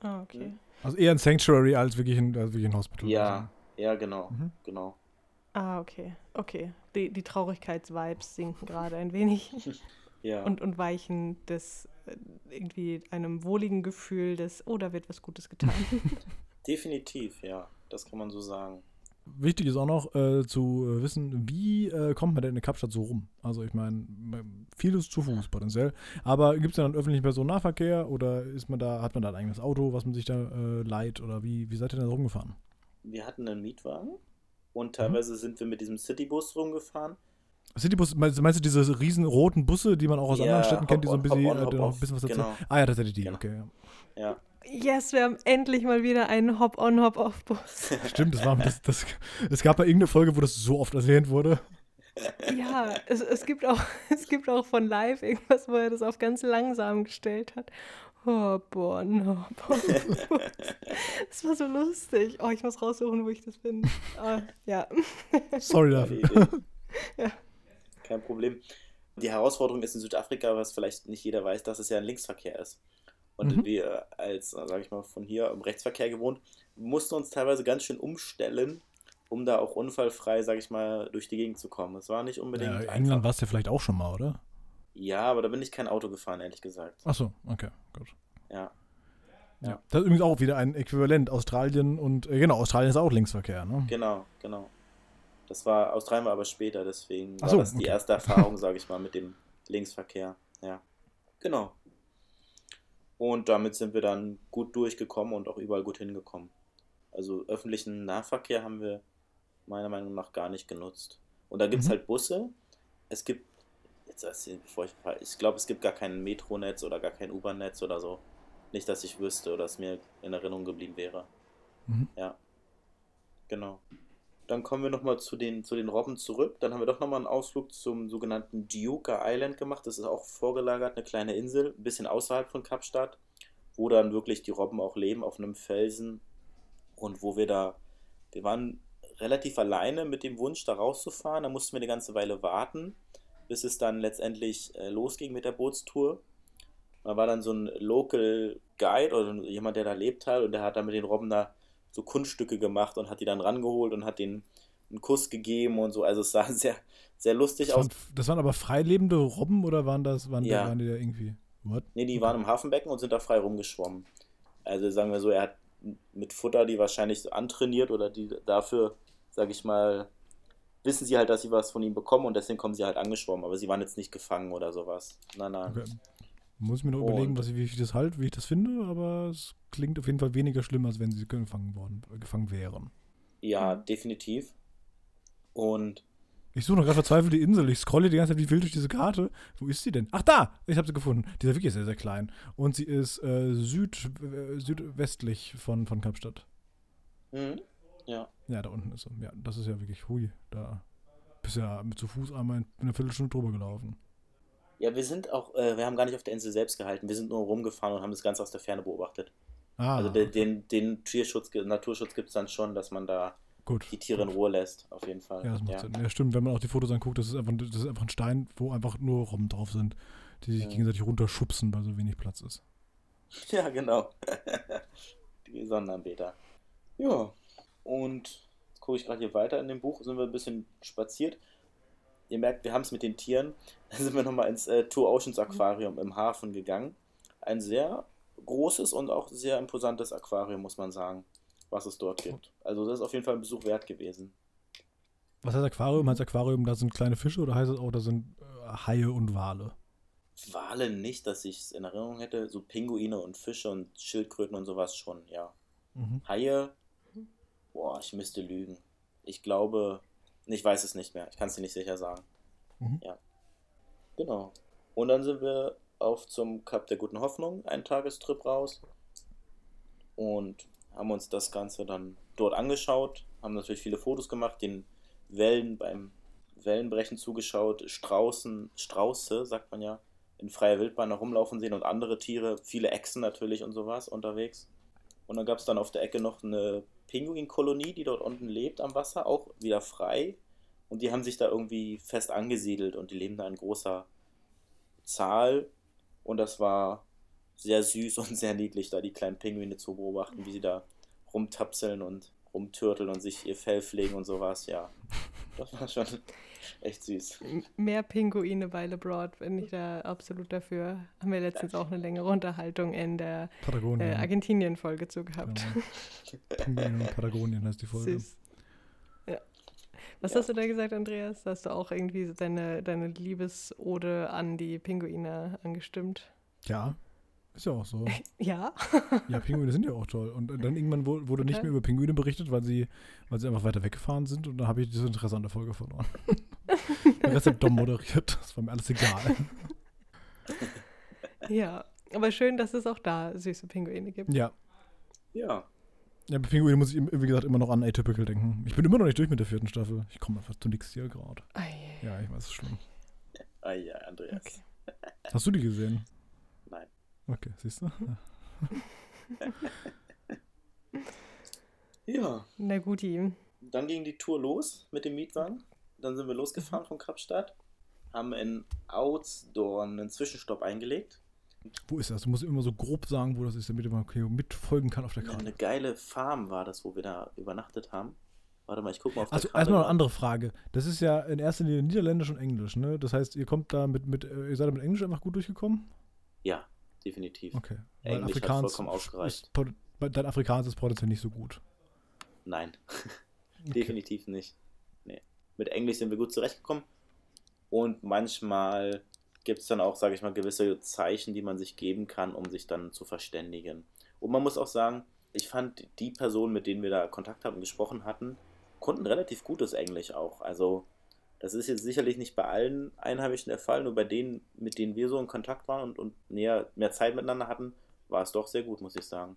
Ah, okay. Also eher ein Sanctuary als wirklich ein, als wirklich ein Hospital. Ja, ja, genau, Mhm. genau. Ah, okay. Okay. Die, die Traurigkeitsvibes sinken gerade ein wenig *laughs* Ja. und, und weichen des äh, irgendwie einem wohligen Gefühl des, oh, da wird was Gutes getan. *laughs* Definitiv, ja. Das kann man so sagen. Wichtig ist auch noch äh, zu äh, wissen, wie äh, kommt man denn in Kapstadt so rum? Also ich meine, vieles zu Fuß potenziell. Aber gibt es dann öffentlichen Personennahverkehr oder ist man da, hat man da ein eigenes Auto, was man sich da äh, leiht oder wie, wie seid ihr denn da rumgefahren? Wir hatten einen Mietwagen und teilweise sind wir mit diesem Citybus rumgefahren. Citybus, meinst, meinst du diese riesen roten Busse, die man auch aus Ja, anderen Städten kennt, die so ein bisschen, Hop-on, äh, noch ein bisschen was dazu Genau. Ah ja, tatsächlich die, Genau. okay. Ja. Ja. Yes, wir haben endlich mal wieder einen Hop-on, Hop-off-Bus. *laughs* Stimmt, das war das, das, es gab mal irgendeine Folge, wo das so oft erwähnt wurde. Ja, es, es, gibt auch, *laughs* es gibt auch von Live irgendwas, wo er das auf ganz langsam gestellt hat. Hop-on, Hop-on. *laughs* Das war so lustig. Oh, ich muss raussuchen, wo ich das finde. Ah, ja. Sorry dafür. Ja. Kein Problem. Die Herausforderung ist in Südafrika, was vielleicht nicht jeder weiß, dass es ja ein Linksverkehr ist. Und Mhm. wir als, sage ich mal, von hier im Rechtsverkehr gewohnt, mussten uns teilweise ganz schön umstellen, um da auch unfallfrei, sage ich mal, durch die Gegend zu kommen. Es war nicht unbedingt Ja, einfach. England warst du ja vielleicht auch schon mal, oder? Ja, aber da bin ich kein Auto gefahren, ehrlich gesagt. Achso, okay, gut. Ja. Ja. Das ist übrigens auch wieder ein Äquivalent. Australien und, äh, genau, Australien ist auch Linksverkehr, ne? Genau, genau. Das war, Australien war aber später, deswegen Ach war so, das die okay. erste Erfahrung, sage ich mal, mit dem Linksverkehr. Ja, genau. Und damit sind wir dann gut durchgekommen und auch überall gut hingekommen. Also öffentlichen Nahverkehr haben wir meiner Meinung nach gar nicht genutzt. Und da gibt es Mhm. halt Busse. Es gibt, jetzt hier, bevor ich, ich glaube, es gibt gar kein Metronetz oder gar kein U-Bahn-Netz oder so. Nicht, dass ich wüsste oder es mir in Erinnerung geblieben wäre. Mhm. Ja. Genau. Dann kommen wir nochmal zu den, zu den Robben zurück. Dann haben wir doch nochmal einen Ausflug zum sogenannten Diuka Island gemacht. Das ist auch vorgelagert, eine kleine Insel, ein bisschen außerhalb von Kapstadt, wo dann wirklich die Robben auch leben, auf einem Felsen. Und wo wir da, wir waren relativ alleine mit dem Wunsch, da rauszufahren. Da mussten wir eine ganze Weile warten, bis es dann letztendlich äh, losging mit der Bootstour. Da war dann so ein Local Guide oder jemand, der da lebt halt, und der hat dann mit den Robben da so Kunststücke gemacht und hat die dann rangeholt und hat denen einen Kuss gegeben und so. Also es sah *laughs* sehr, sehr lustig Das aus. waren, das waren aber freilebende Robben oder waren das, waren, Ja. da, waren die da irgendwie, what? Nee, die waren im Hafenbecken und sind da frei rumgeschwommen. Also sagen wir so, er hat mit Futter die wahrscheinlich so antrainiert oder die dafür, sag ich mal, wissen sie halt, dass sie was von ihm bekommen und deswegen kommen sie halt angeschwommen. Aber sie waren jetzt nicht gefangen oder sowas. Nein, nein. Okay. Muss ich mir noch überlegen, Und- was ich, wie ich das halt, wie ich das finde, aber es klingt auf jeden Fall weniger schlimm, als wenn sie gefangen worden, äh, gefangen wären. Ja, definitiv. Und Ich suche noch gerade verzweifelt die Insel. Ich scrolle die ganze Zeit wie wild durch diese Karte. Wo ist sie denn? Ach, da! Ich habe sie gefunden. Die ist ja wirklich sehr, sehr klein. Und sie ist äh, süd, äh, südwestlich von, von Kapstadt. mhm. ja, Ja, da unten ist sie. Ja, das ist ja wirklich, hui, da bist ja mit zu Fuß einmal in einer Viertelstunde drüber gelaufen. Ja, wir sind auch, äh, wir haben gar nicht auf der Insel selbst gehalten. Wir sind nur rumgefahren und haben das Ganze aus der Ferne beobachtet. Ah, also den, den, den Tierschutz, Naturschutz gibt es dann schon, dass man da gut. die Tiere in gut. Ruhe lässt, auf jeden Fall. Ja, das macht ja. Sinn. Ja, stimmt, wenn man auch die Fotos anguckt, das ist einfach, das ist einfach ein Stein, wo einfach nur Robben drauf sind, die sich Ja. gegenseitig runterschubsen, weil so wenig Platz ist. *laughs* Ja, genau. *laughs* die Sonnenanbeter. Ja, und jetzt gucke ich gerade hier weiter in dem Buch, sind wir ein bisschen spaziert. Ihr merkt, wir haben es mit den Tieren. *laughs* Dann sind wir nochmal ins äh, Two Oceans Aquarium im Hafen gegangen. Ein sehr großes und auch sehr imposantes Aquarium, muss man sagen, was es dort gibt. Also das ist auf jeden Fall ein Besuch wert gewesen. Was heißt Aquarium? Heißt Aquarium, da sind kleine Fische oder heißt es auch, da sind äh, Haie und Wale? Wale nicht, dass ich es in Erinnerung hätte. So Pinguine und Fische und Schildkröten und sowas schon, ja. Mhm. Haie, boah, ich müsste lügen. Ich glaube, ich weiß es nicht mehr. Ich kann es dir nicht sicher sagen. Mhm. Ja. Genau. Und dann sind wir auf zum Kap der Guten Hoffnung, einen Tagestrip raus. Und haben uns das Ganze dann dort angeschaut, haben natürlich viele Fotos gemacht, den Wellen beim Wellenbrechen zugeschaut, Straußen, Strauße, sagt man ja, in freier Wildbahn herumlaufen sehen und andere Tiere, viele Echsen natürlich und sowas unterwegs. Und dann gab es dann auf der Ecke noch eine Pinguinkolonie, die dort unten lebt am Wasser, auch wieder frei. Und die haben sich da irgendwie fest angesiedelt und die leben da in großer Zahl. Und das war sehr süß und sehr niedlich, da die kleinen Pinguine zu beobachten, wie sie da rumtapseln und rumtürteln und sich ihr Fell pflegen und sowas. Ja, das war schon echt süß. Mehr Pinguine bei LeBroad bin ich da absolut dafür. Haben wir letztens auch eine längere Unterhaltung in der äh, Argentinien-Folge zu gehabt. Genau. *laughs* Pinguine und Patagonien heißt die Folge. Süß. Ja. Was ja. hast du da gesagt, Andreas? Hast du auch irgendwie deine, deine Liebesode an die Pinguine angestimmt? Ja, ist ja auch so. *laughs* Ja. ja, Pinguine sind ja auch toll. Und dann irgendwann wurde nicht mehr über Pinguine berichtet, weil sie, weil sie einfach weiter weggefahren sind. Und dann habe ich das Interesse an der Folge verloren. Der Rest hat Dom moderiert. Das war mir alles egal. Ja, aber schön, dass es auch da süße Pinguine gibt. Ja. Ja. Ja, bei Pinguine muss ich, wie gesagt, immer noch an Atypical denken. Ich bin immer noch nicht durch mit der vierten Staffel. Ich komme einfach zu nichts hier gerade. Ja, ich weiß, es ist schlimm. Ah ja, Andreas. Okay. Hast du die gesehen? Nein. Okay, siehst du? *laughs* ja. Na gut, ihm. Dann ging die Tour los mit dem Mietwagen. Dann sind wir losgefahren mhm. von Kapstadt, haben in Outsdorn einen Zwischenstopp eingelegt. Wo ist das? Du musst immer so grob sagen, wo das ist, damit man okay, mitfolgen kann auf der Karte. Eine geile Farm war das, wo wir da übernachtet haben. Warte mal, ich guck mal auf also, erstmal eine andere Frage. Das ist ja in erster Linie Niederländisch und Englisch, ne? Das heißt, ihr kommt da mit, mit äh, ihr seid mit Englisch einfach gut durchgekommen? Ja, definitiv. Okay. Weil Englisch Afrikaans hat vollkommen ausgereicht. dein Afrikaans ist potenziell nicht so gut. Nein, *laughs* okay. definitiv nicht. Nee. Mit Englisch sind wir gut zurechtgekommen. Und manchmal gibt es dann auch, sage ich mal, gewisse Zeichen, die man sich geben kann, um sich dann zu verständigen. Und man muss auch sagen, ich fand die Personen, mit denen wir da Kontakt hatten, gesprochen hatten, konnten relativ gutes Englisch auch. Also das ist jetzt sicherlich nicht bei allen Einheimischen der Fall, nur bei denen, mit denen wir so in Kontakt waren und, und näher, mehr Zeit miteinander hatten, war es doch sehr gut, muss ich sagen.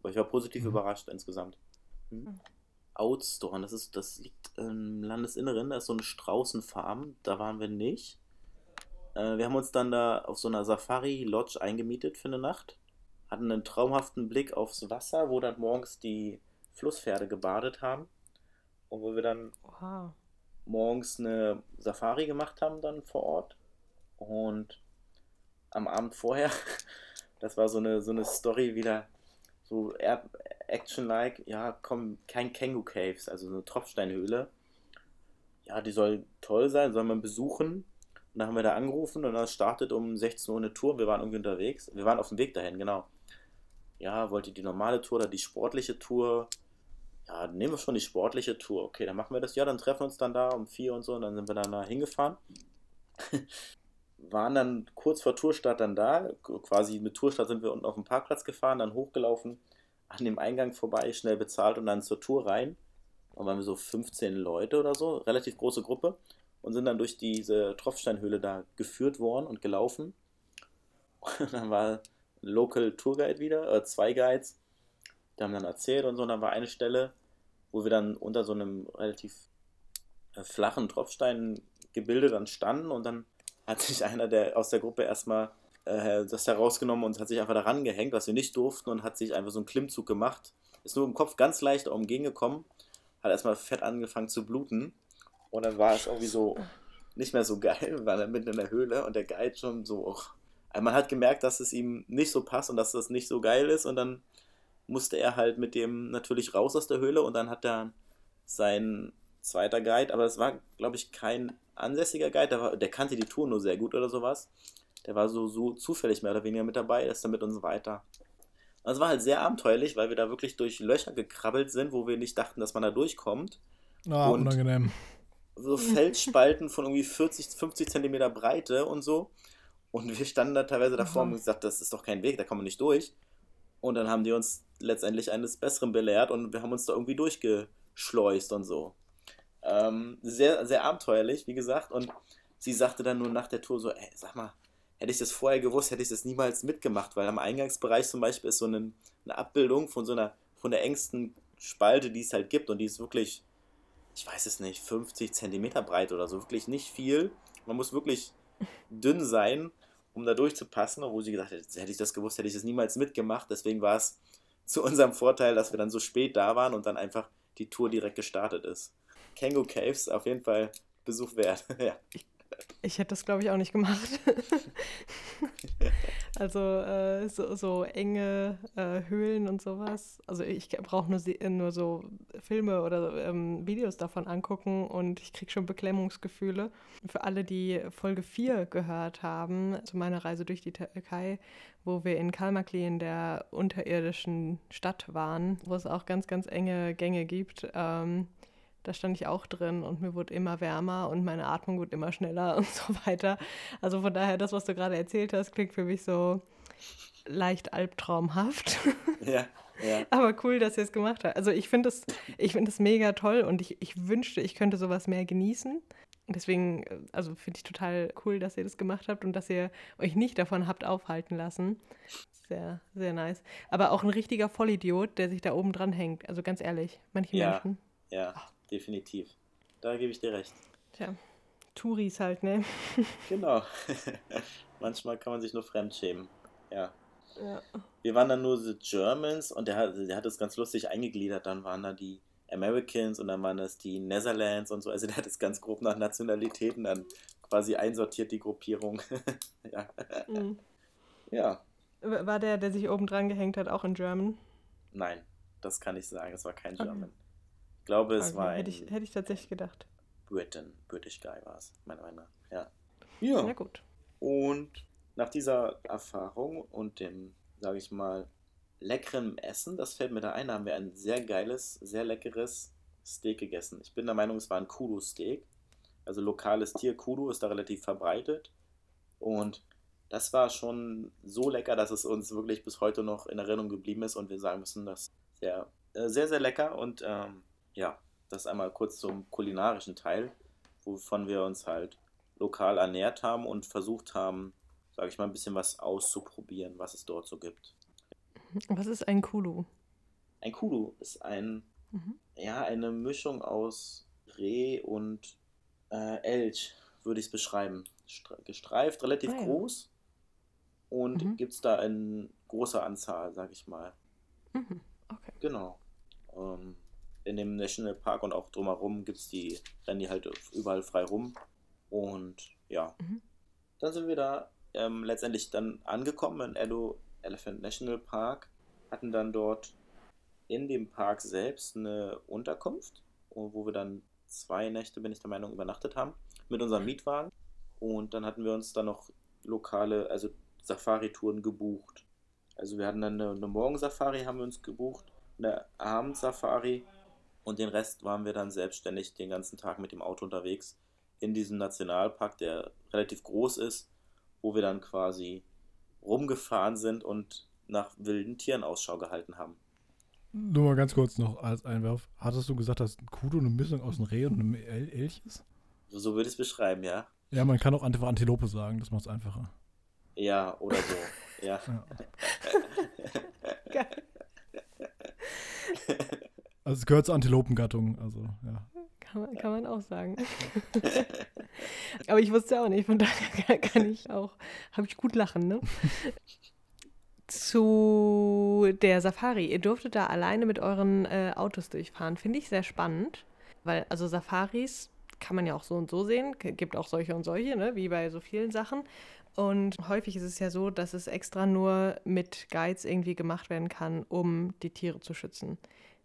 Aber ich war positiv mhm. überrascht insgesamt. Hm? Mhm. Outstorn, das, ist, das liegt im Landesinneren, da ist so eine Straußenfarm, da waren wir nicht. Äh, wir haben uns dann da auf so einer Safari-Lodge eingemietet für eine Nacht, hatten einen traumhaften Blick aufs Wasser, wo dann morgens die Flusspferde gebadet haben. Und wo wir dann wow morgens eine Safari gemacht haben dann vor Ort. Und am Abend vorher, *laughs* das war so eine, so eine Story wieder, so Action-like, ja, komm, kein Känguru Caves, also eine Tropfsteinhöhle. Ja, die soll toll sein, soll man besuchen. Und dann haben wir da angerufen und dann startet um 16 Uhr eine Tour. Wir waren irgendwie unterwegs. Wir waren auf dem Weg dahin, genau. Ja, wollt ihr die normale Tour oder die sportliche Tour? ja, nehmen wir schon die sportliche Tour. Okay, dann machen wir das. Ja, dann treffen wir uns dann da um vier und so und dann sind wir dann da hingefahren. *laughs* Waren dann kurz vor Tourstart dann da. Quasi mit Tourstart sind wir unten auf dem Parkplatz gefahren, dann hochgelaufen, an dem Eingang vorbei, schnell bezahlt und dann zur Tour rein. Und waren wir so 15 Leute oder so, relativ große Gruppe und sind dann durch diese Tropfsteinhöhle da geführt worden und gelaufen. *laughs* Und dann war ein Local Tourguide wieder, äh, zwei Guides, die haben dann erzählt und so. Und dann war eine Stelle, wo wir dann unter so einem relativ äh, flachen Tropfsteingebilde dann standen und dann hat sich einer der aus der Gruppe erstmal äh, das herausgenommen und hat sich einfach daran gehängt, was wir nicht durften und hat sich einfach so einen Klimmzug gemacht. Ist nur im Kopf ganz leicht umgehen gekommen, hat erstmal fett angefangen zu bluten und dann war es irgendwie so nicht mehr so geil, *laughs* weil er mitten in der Höhle und der Guide schon so, also man hat gemerkt, dass es ihm nicht so passt und dass das nicht so geil ist und dann musste er halt mit dem natürlich raus aus der Höhle und dann hat er sein zweiter Guide, aber es war, glaube ich, kein ansässiger Guide, der, war, der kannte die Tour nur sehr gut oder sowas. Der war so, so zufällig mehr oder weniger mit dabei, ist dann mit uns weiter. Und es war halt sehr abenteuerlich, weil wir da wirklich durch Löcher gekrabbelt sind, wo wir nicht dachten, dass man da durchkommt. Ah, und unangenehm. So Felsspalten von irgendwie 40, 50 Zentimeter Breite und so. Und wir standen da teilweise davor und gesagt, das ist doch kein Weg, da kommen wir nicht durch. Und dann haben die uns letztendlich eines Besseren belehrt und wir haben uns da irgendwie durchgeschleust und so. Ähm, sehr, sehr abenteuerlich, wie gesagt. Und sie sagte dann nur nach der Tour so, ey, sag mal, hätte ich das vorher gewusst, hätte ich das niemals mitgemacht, weil am Eingangsbereich zum Beispiel ist so eine, eine Abbildung von so einer, von der engsten Spalte, die es halt gibt und die ist wirklich, ich weiß es nicht, 50 Zentimeter breit oder so, wirklich nicht viel. Man muss wirklich *laughs* dünn sein, um da durchzupassen, obwohl sie gesagt hätte, hätte ich das gewusst, hätte ich das niemals mitgemacht. Deswegen war es zu unserem Vorteil, dass wir dann so spät da waren und dann einfach die Tour direkt gestartet ist. Kango Caves auf jeden Fall Besuch wert. *laughs* ja. Ich hätte das, glaube ich, auch nicht gemacht. *laughs* also äh, so, so, enge äh, Höhlen und sowas. Also ich brauche nur, nur so Filme oder ähm, Videos davon angucken und ich kriege schon Beklemmungsgefühle. Für alle, die Folge 4 gehört haben, zu meiner Reise durch die Türkei, wo wir in Kalmakli in der unterirdischen Stadt waren, wo es auch ganz, ganz enge Gänge gibt. Ähm, da stand ich auch drin und mir wurde immer wärmer und meine Atmung wurde immer schneller *laughs* und so weiter. Also von daher, das, was du gerade erzählt hast, klingt für mich so leicht albtraumhaft. *laughs* Ja, ja. Aber cool, dass ihr es gemacht habt. Also ich finde es find mega toll und ich, ich wünschte, ich könnte sowas mehr genießen. Deswegen, also finde ich total cool, dass ihr das gemacht habt und dass ihr euch nicht davon habt aufhalten lassen. Sehr, sehr nice. Aber auch ein richtiger Vollidiot, der sich da oben dran hängt. Also ganz ehrlich, manche ja, Menschen. Ja, definitiv. Da gebe ich dir recht. Tja, Touris halt, ne? *laughs* genau. *laughs* Manchmal kann man sich nur fremdschämen. Ja. ja. Wir waren dann nur The Germans und der hat, der hat es ganz lustig eingegliedert. Dann waren da die Americans und dann waren das die Netherlands und so. Also der hat es ganz grob nach Nationalitäten dann quasi einsortiert, die Gruppierung. *laughs* ja. Mhm. ja. War der, der sich oben dran gehängt hat, auch in German? Nein, das kann ich sagen. Es war kein German. Okay. Ich glaube, es okay, war ein. Hätte ich, hätte ich tatsächlich gedacht. Britain, British Guy war es, meiner Meinung nach. Ja. Ja. Na gut. Und nach dieser Erfahrung und dem, sage ich mal, leckeren Essen, das fällt mir da ein, da haben wir ein sehr geiles, sehr leckeres Steak gegessen. Ich bin der Meinung, es war ein Kudu-Steak. Also lokales Tier, Kudu, ist da relativ verbreitet. Und das war schon so lecker, dass es uns wirklich bis heute noch in Erinnerung geblieben ist und wir sagen müssen, das sehr, äh, sehr, sehr lecker. Und ähm, ja, das einmal kurz zum kulinarischen Teil, wovon wir uns halt lokal ernährt haben und versucht haben, sage ich mal, ein bisschen was auszuprobieren, was es dort so gibt. Was ist ein Kulu? Ein Kulu ist ein, mhm. ja, eine Mischung aus Reh und äh, Elch, würde ich es beschreiben. Gestreift, relativ ah, ja. groß und mhm. gibt es da in großer Anzahl, sage ich mal. Mhm. Okay. Genau. Ähm, in dem Nationalpark und auch drumherum gibt's die, rennen die halt überall frei rum. Und ja, mhm. dann sind wir da ähm, letztendlich dann angekommen in Edo Elephant National Park, hatten dann dort in dem Park selbst eine Unterkunft, wo wir dann zwei Nächte, bin ich der Meinung, übernachtet haben mit unserem Mietwagen. Und dann hatten wir uns dann noch lokale, also Safari-Touren gebucht. Also wir hatten dann eine, eine Morgensafari haben wir uns gebucht, eine Abendsafari und den Rest waren wir dann selbstständig den ganzen Tag mit dem Auto unterwegs in diesem Nationalpark, der relativ groß ist, wo wir dann quasi rumgefahren sind und nach wilden Tieren Ausschau gehalten haben. Nur mal ganz kurz noch als Einwurf. Hattest du gesagt, dass ein Kudo eine Mischung aus einem Reh und einem El Elch ist? So würde ich es beschreiben, ja. Ja, man kann auch einfach Antilope sagen, das macht es einfacher. Ja, oder so. ja. ja. *laughs* Geil. Also es gehört zur Antilopengattung, also ja. Kann man, kann man auch sagen. *laughs* Aber ich wusste auch nicht, von daher *laughs* kann ich auch, habe ich gut lachen, ne? *laughs* Zu der Safari. Ihr durftet da alleine mit euren äh, Autos durchfahren. Finde ich sehr spannend, weil also Safaris kann man ja auch so und so sehen. Gibt auch solche und solche, ne? wie bei so vielen Sachen. Und häufig ist es ja so, dass es extra nur mit Guides irgendwie gemacht werden kann, um die Tiere zu schützen.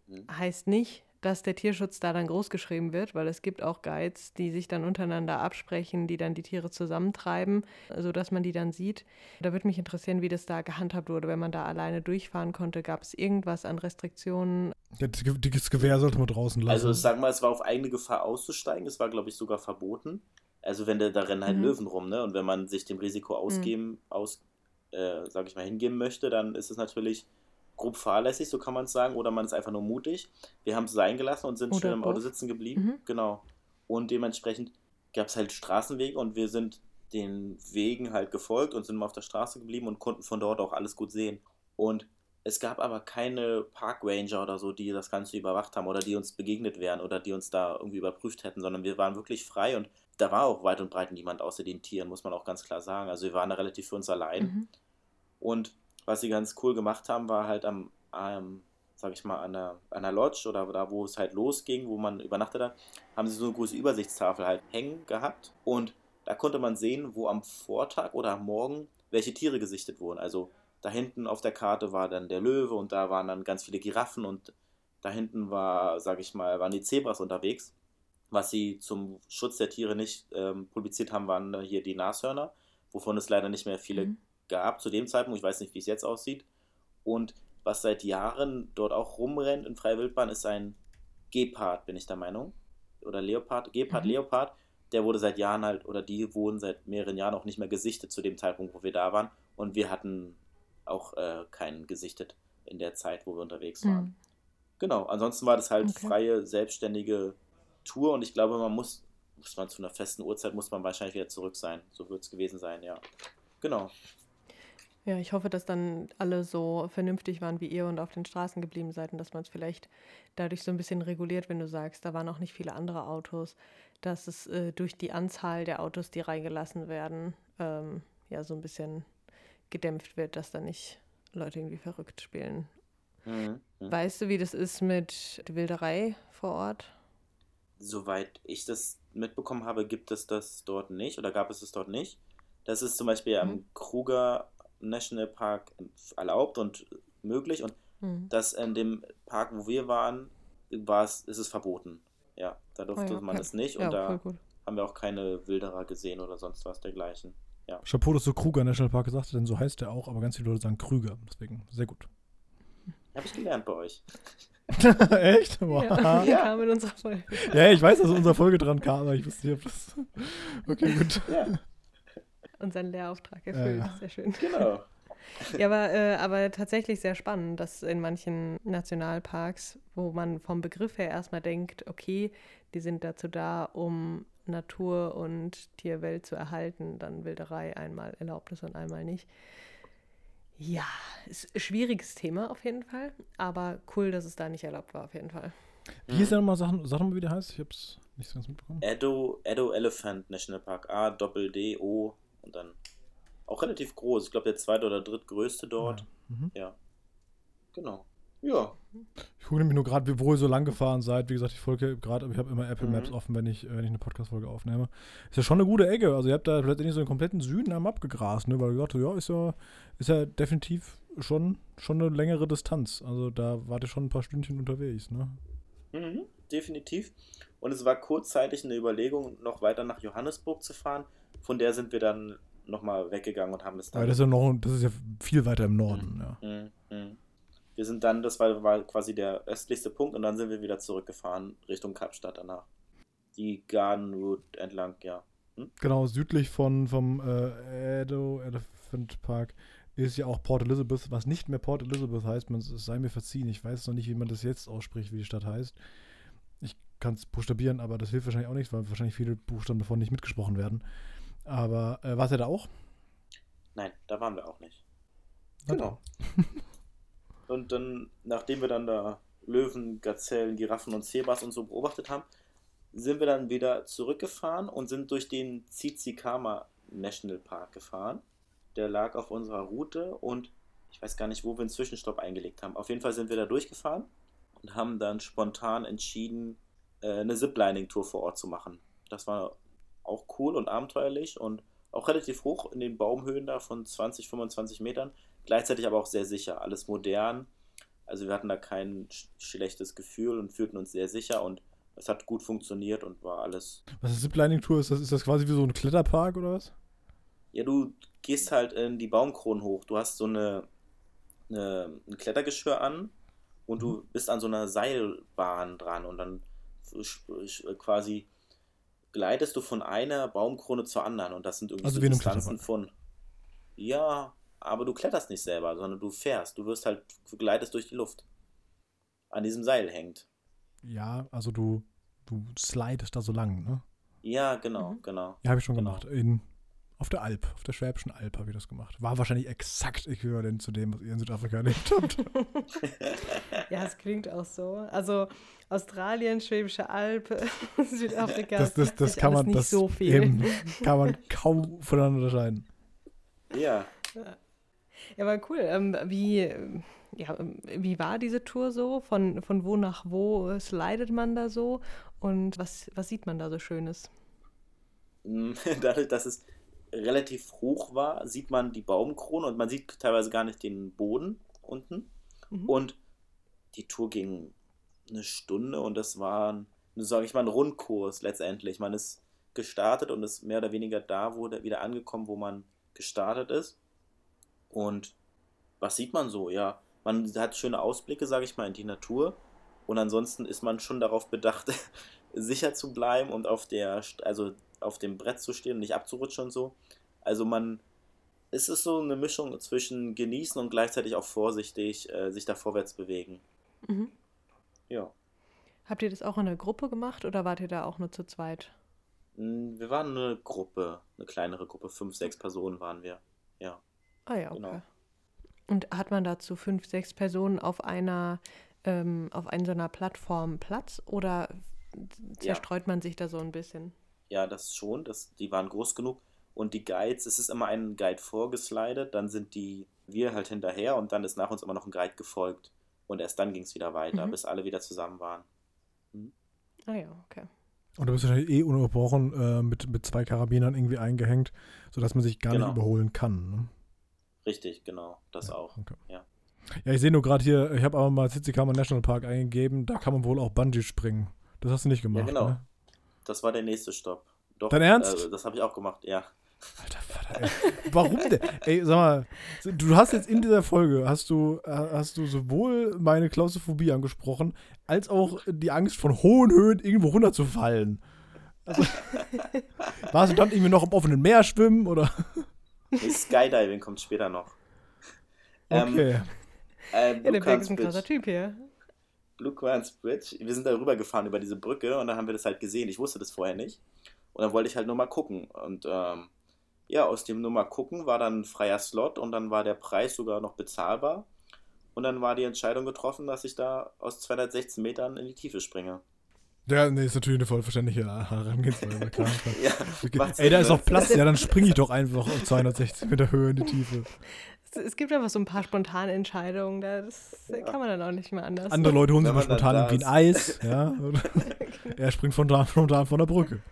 Mhm. Heißt nicht, dass der Tierschutz da dann großgeschrieben wird, weil es gibt auch Guides, die sich dann untereinander absprechen, die dann die Tiere zusammentreiben, sodass man die dann sieht. Da würde mich interessieren, wie das da gehandhabt wurde, wenn man da alleine durchfahren konnte. Gab es irgendwas an Restriktionen? Das Gewehr sollte man draußen lassen. Also sag mal, es war auf eigene Gefahr auszusteigen. Es war, glaube ich, sogar verboten. Also wenn da, da rennen halt mhm. Löwen rum, ne? Und wenn man sich dem Risiko ausgeben, mhm. aus, äh, sag ich mal, hingeben möchte, dann ist es natürlich grob fahrlässig, so kann man es sagen, oder man ist einfach nur mutig. Wir haben es sein gelassen und sind oder schön im Auto sitzen geblieben. Mhm. Genau. Und dementsprechend gab es halt Straßenwege und wir sind den Wegen halt gefolgt und sind mal auf der Straße geblieben und konnten von dort auch alles gut sehen. Und es gab aber keine Parkranger oder so, die das Ganze überwacht haben oder die uns begegnet wären oder die uns da irgendwie überprüft hätten, sondern wir waren wirklich frei und da war auch weit und breit niemand außer den Tieren, muss man auch ganz klar sagen. Also wir waren da relativ für uns allein. Mhm. Und was sie ganz cool gemacht haben, war halt am, ähm, sag ich mal, an der, an der Lodge oder da, wo es halt losging, wo man übernachtet hat, haben sie so eine große Übersichtstafel halt hängen gehabt und da konnte man sehen, wo am Vortag oder am Morgen welche Tiere gesichtet wurden. Also da hinten auf der Karte war dann der Löwe und da waren dann ganz viele Giraffen und da hinten war, sag ich mal, waren die Zebras unterwegs. Was sie zum Schutz der Tiere nicht ähm, publiziert haben, waren hier die Nashörner, wovon es leider nicht mehr viele mhm. Gab zu dem Zeitpunkt. Ich weiß nicht, wie es jetzt aussieht. Und was seit Jahren dort auch rumrennt in freier Wildbahn, ist ein Gepard, bin ich der Meinung. Oder Leopard, Gepard, mhm. Leopard. Der wurde seit Jahren halt, oder die wurden seit mehreren Jahren auch nicht mehr gesichtet zu dem Zeitpunkt, wo wir da waren. Und wir hatten auch äh, keinen gesichtet in der Zeit, wo wir unterwegs waren. Mhm. Genau, ansonsten war das halt okay. freie, selbstständige Tour und ich glaube, man muss, muss man zu einer festen Uhrzeit, muss man wahrscheinlich wieder zurück sein. So wird es gewesen sein, ja. Genau. Ja, ich hoffe, dass dann alle so vernünftig waren wie ihr und auf den Straßen geblieben seid und dass man es vielleicht dadurch so ein bisschen reguliert, wenn du sagst, da waren auch nicht viele andere Autos, dass es äh, durch die Anzahl der Autos, die reingelassen werden, ähm, ja, so ein bisschen gedämpft wird, dass da nicht Leute irgendwie verrückt spielen. Mhm. mhm. Weißt du, wie das ist mit der Wilderei vor Ort? Soweit ich das mitbekommen habe, gibt es das dort nicht oder gab es es dort nicht. Das ist zum Beispiel mhm. am Kruger Nationalpark erlaubt und möglich und mhm. das in dem Park, wo wir waren, war es, ist es verboten. Ja, da durfte oh ja, man es nicht und ja, da haben wir auch keine Wilderer gesehen oder sonst was dergleichen. Ja. Chapeau, dass du Kruger Nationalpark gesagt hast, denn so heißt der auch, aber ganz viele Leute sagen Krüger. Deswegen sehr gut. Habe ich gelernt bei euch. *laughs* Echt? Wow. *laughs* Ja, ja. kam in unserer Folge. Ja, ich weiß, dass in unserer Folge dran kam, aber ich wusste nicht, ob das. *laughs* Okay, gut. Ja. Unseren Lehrauftrag erfüllt. Ja, ja. Sehr schön. Genau. *laughs* Ja, aber, äh, aber tatsächlich sehr spannend, dass in manchen Nationalparks, wo man vom Begriff her erstmal denkt, okay, die sind dazu da, um Natur und Tierwelt zu erhalten, dann Wilderei einmal erlaubt ist und einmal nicht. Ja, ist ein schwieriges Thema auf jeden Fall, aber cool, dass es da nicht erlaubt war, auf jeden Fall. Wie ist der nochmal, sag, sag mal, wie der heißt? Ich hab's nicht ganz mitbekommen. Edo, Edo Elephant National Park, A, Doppel D, O und dann auch relativ groß. Ich glaube, der zweite oder drittgrößte dort. Ja, mhm. ja. genau. Ja. Ich gucke nämlich nur gerade, wo ihr so lang gefahren seid. Wie gesagt, ich folge gerade, ich habe immer Apple Maps mhm. offen, wenn ich, wenn ich eine Podcast-Folge aufnehme. Ist ja schon eine gute Ecke. Also ihr habt da letztendlich so den kompletten Süden einmal abgegrast, ne? Weil ihr gesagt ja, ist ja, ist ja definitiv schon, schon eine längere Distanz. Also da wart ihr schon ein paar Stündchen unterwegs, ne? Mhm, definitiv. Und es war kurzzeitig eine Überlegung, noch weiter nach Johannesburg zu fahren. Von der sind wir dann nochmal weggegangen und haben es dann. Aber das ist ja noch, das ist ja viel weiter im Norden, mhm. ja. Mhm. mhm. Wir sind dann, das war, war quasi der östlichste Punkt und dann sind wir wieder zurückgefahren Richtung Kapstadt danach. Die Garden Route entlang, ja. Hm? Genau, südlich von, vom äh, Edo Elephant Park ist ja auch Port Elizabeth, was nicht mehr Port Elizabeth heißt. Man, es sei mir verziehen. Ich weiß noch nicht, wie man das jetzt ausspricht, wie die Stadt heißt. Kann es buchstabieren, aber das hilft wahrscheinlich auch nichts, weil wahrscheinlich viele Buchstaben davon nicht mitgesprochen werden. Aber äh, war ihr da auch? Nein, da waren wir auch nicht. Genau. *laughs* Und dann, nachdem wir dann da Löwen, Gazellen, Giraffen und Zebras und so beobachtet haben, sind wir dann wieder zurückgefahren und sind durch den Tsitsikama National Park gefahren. Der lag auf unserer Route und ich weiß gar nicht, wo wir einen Zwischenstopp eingelegt haben. Auf jeden Fall sind wir da durchgefahren und haben dann spontan entschieden, eine Ziplining-Tour vor Ort zu machen. Das war auch cool und abenteuerlich und auch relativ hoch in den Baumhöhen da von 20, 25 Metern gleichzeitig aber auch sehr sicher, alles modern. Also wir hatten da kein schlechtes Gefühl und fühlten uns sehr sicher und es hat gut funktioniert und war alles. Was ist Ziplining Tour? Ist das, ist das quasi wie so ein Kletterpark oder was? Ja, du gehst halt in die Baumkronen hoch. Du hast so eine, eine ein Klettergeschirr an und du mhm. bist an so einer Seilbahn dran und dann quasi gleitest du von einer Baumkrone zur anderen und das sind irgendwie also so Distanzen von ja aber du kletterst nicht selber, sondern du fährst. Du wirst halt, du gleitest durch die Luft. An diesem Seil hängt. Ja, also du, du slidest da so lang, ne? Ja, genau, mhm. genau. Ja, habe ich schon genau. gemacht. In Auf der Alp, auf der Schwäbischen Alp habe ich das gemacht. War wahrscheinlich exakt äquivalent zu dem, was ihr in Südafrika erlebt habt. *laughs* ja, es klingt auch so. Also Australien, Schwäbische Alb, *laughs* Südafrika. Das, das, das kann man das so Eben, kann man kaum voneinander unterscheiden. Ja. Ja, aber cool. Ähm, wie, ja, wie war diese Tour so? Von, von wo nach wo slidet man da so? Und was, was sieht man da so Schönes? *laughs* Dadurch, dass es relativ hoch war, sieht man die Baumkrone und man sieht teilweise gar nicht den Boden unten. Mhm. Und die Tour ging eine Stunde und das war, sage ich mal, ein Rundkurs letztendlich. Man ist gestartet und ist mehr oder weniger da, wo wieder angekommen, wo man gestartet ist. Und was sieht man so? Ja, man hat schöne Ausblicke, sage ich mal, in die Natur. Und ansonsten ist man schon darauf bedacht, *laughs* sicher zu bleiben und auf der, also auf dem Brett zu stehen und nicht abzurutschen und so. Also man, es ist so eine Mischung zwischen genießen und gleichzeitig auch vorsichtig äh, sich da vorwärts bewegen. Mhm. Ja. Habt ihr das auch in der Gruppe gemacht oder wart ihr da auch nur zu zweit? Hm, wir waren eine Gruppe, eine kleinere Gruppe, fünf, sechs Personen waren wir. Ja. Ah ja, okay. Genau. Und hat man dazu fünf, sechs Personen auf einer, ähm, auf einer so einer Plattform Platz oder zerstreut ja. man sich da so ein bisschen? Ja, das schon. Das, die waren groß genug. Und die Guides, es ist immer ein Guide vorgeslidet, dann sind die wir halt hinterher und dann ist nach uns immer noch ein Guide gefolgt. Und erst dann ging es wieder weiter, mhm. bis alle wieder zusammen waren. Mhm. Ah ja, okay. Und du bist wahrscheinlich eh ununterbrochen äh, mit, mit zwei Karabinern irgendwie eingehängt, sodass man sich gar genau. nicht überholen kann. Ne? Richtig, genau, das ja, auch. Okay. Ja. ja, ich sehe nur gerade hier, ich habe aber mal Tsitsikamma National Park eingegeben, da kann man wohl auch Bungee springen. Das hast du nicht gemacht, ja, genau. Ne? Das war der nächste Stopp. Doch, Dein Ernst? Äh, das habe ich auch gemacht, ja. Alter Vater, ey. Warum denn? Ey, sag mal, du hast jetzt in dieser Folge, hast du, hast du sowohl meine Klaustrophobie angesprochen, als auch die Angst von hohen Höhen irgendwo runterzufallen. Also, *laughs* warst du dann irgendwie noch im offenen Meer schwimmen, oder? Skydiving kommt später noch. Okay. Ähm, äh, ja, der Berg ist ein krasser Typ hier. Blue Bridge. Wir sind da rüber gefahren über diese Brücke und dann haben wir das halt gesehen. Ich wusste das vorher nicht. Und dann wollte ich halt nur mal gucken. Und ähm, ja, aus dem nur mal gucken war dann ein freier Slot und dann war der Preis sogar noch bezahlbar. Und dann war die Entscheidung getroffen, dass ich da aus 216 Metern in die Tiefe springe. Ja, nee, ist natürlich eine vollverständliche Herangehensweise, klar. *laughs* ja, Ey, da ist auch Platz, ja, dann *laughs* springe ich doch einfach auf 260 Meter Höhe in die Tiefe. Es gibt einfach so ein paar spontane Entscheidungen, das ja. kann man dann auch nicht mehr anders. Andere Leute holen sich mal spontan irgendwie ein Eis, *laughs* ja. er springt von da, von da von der Brücke.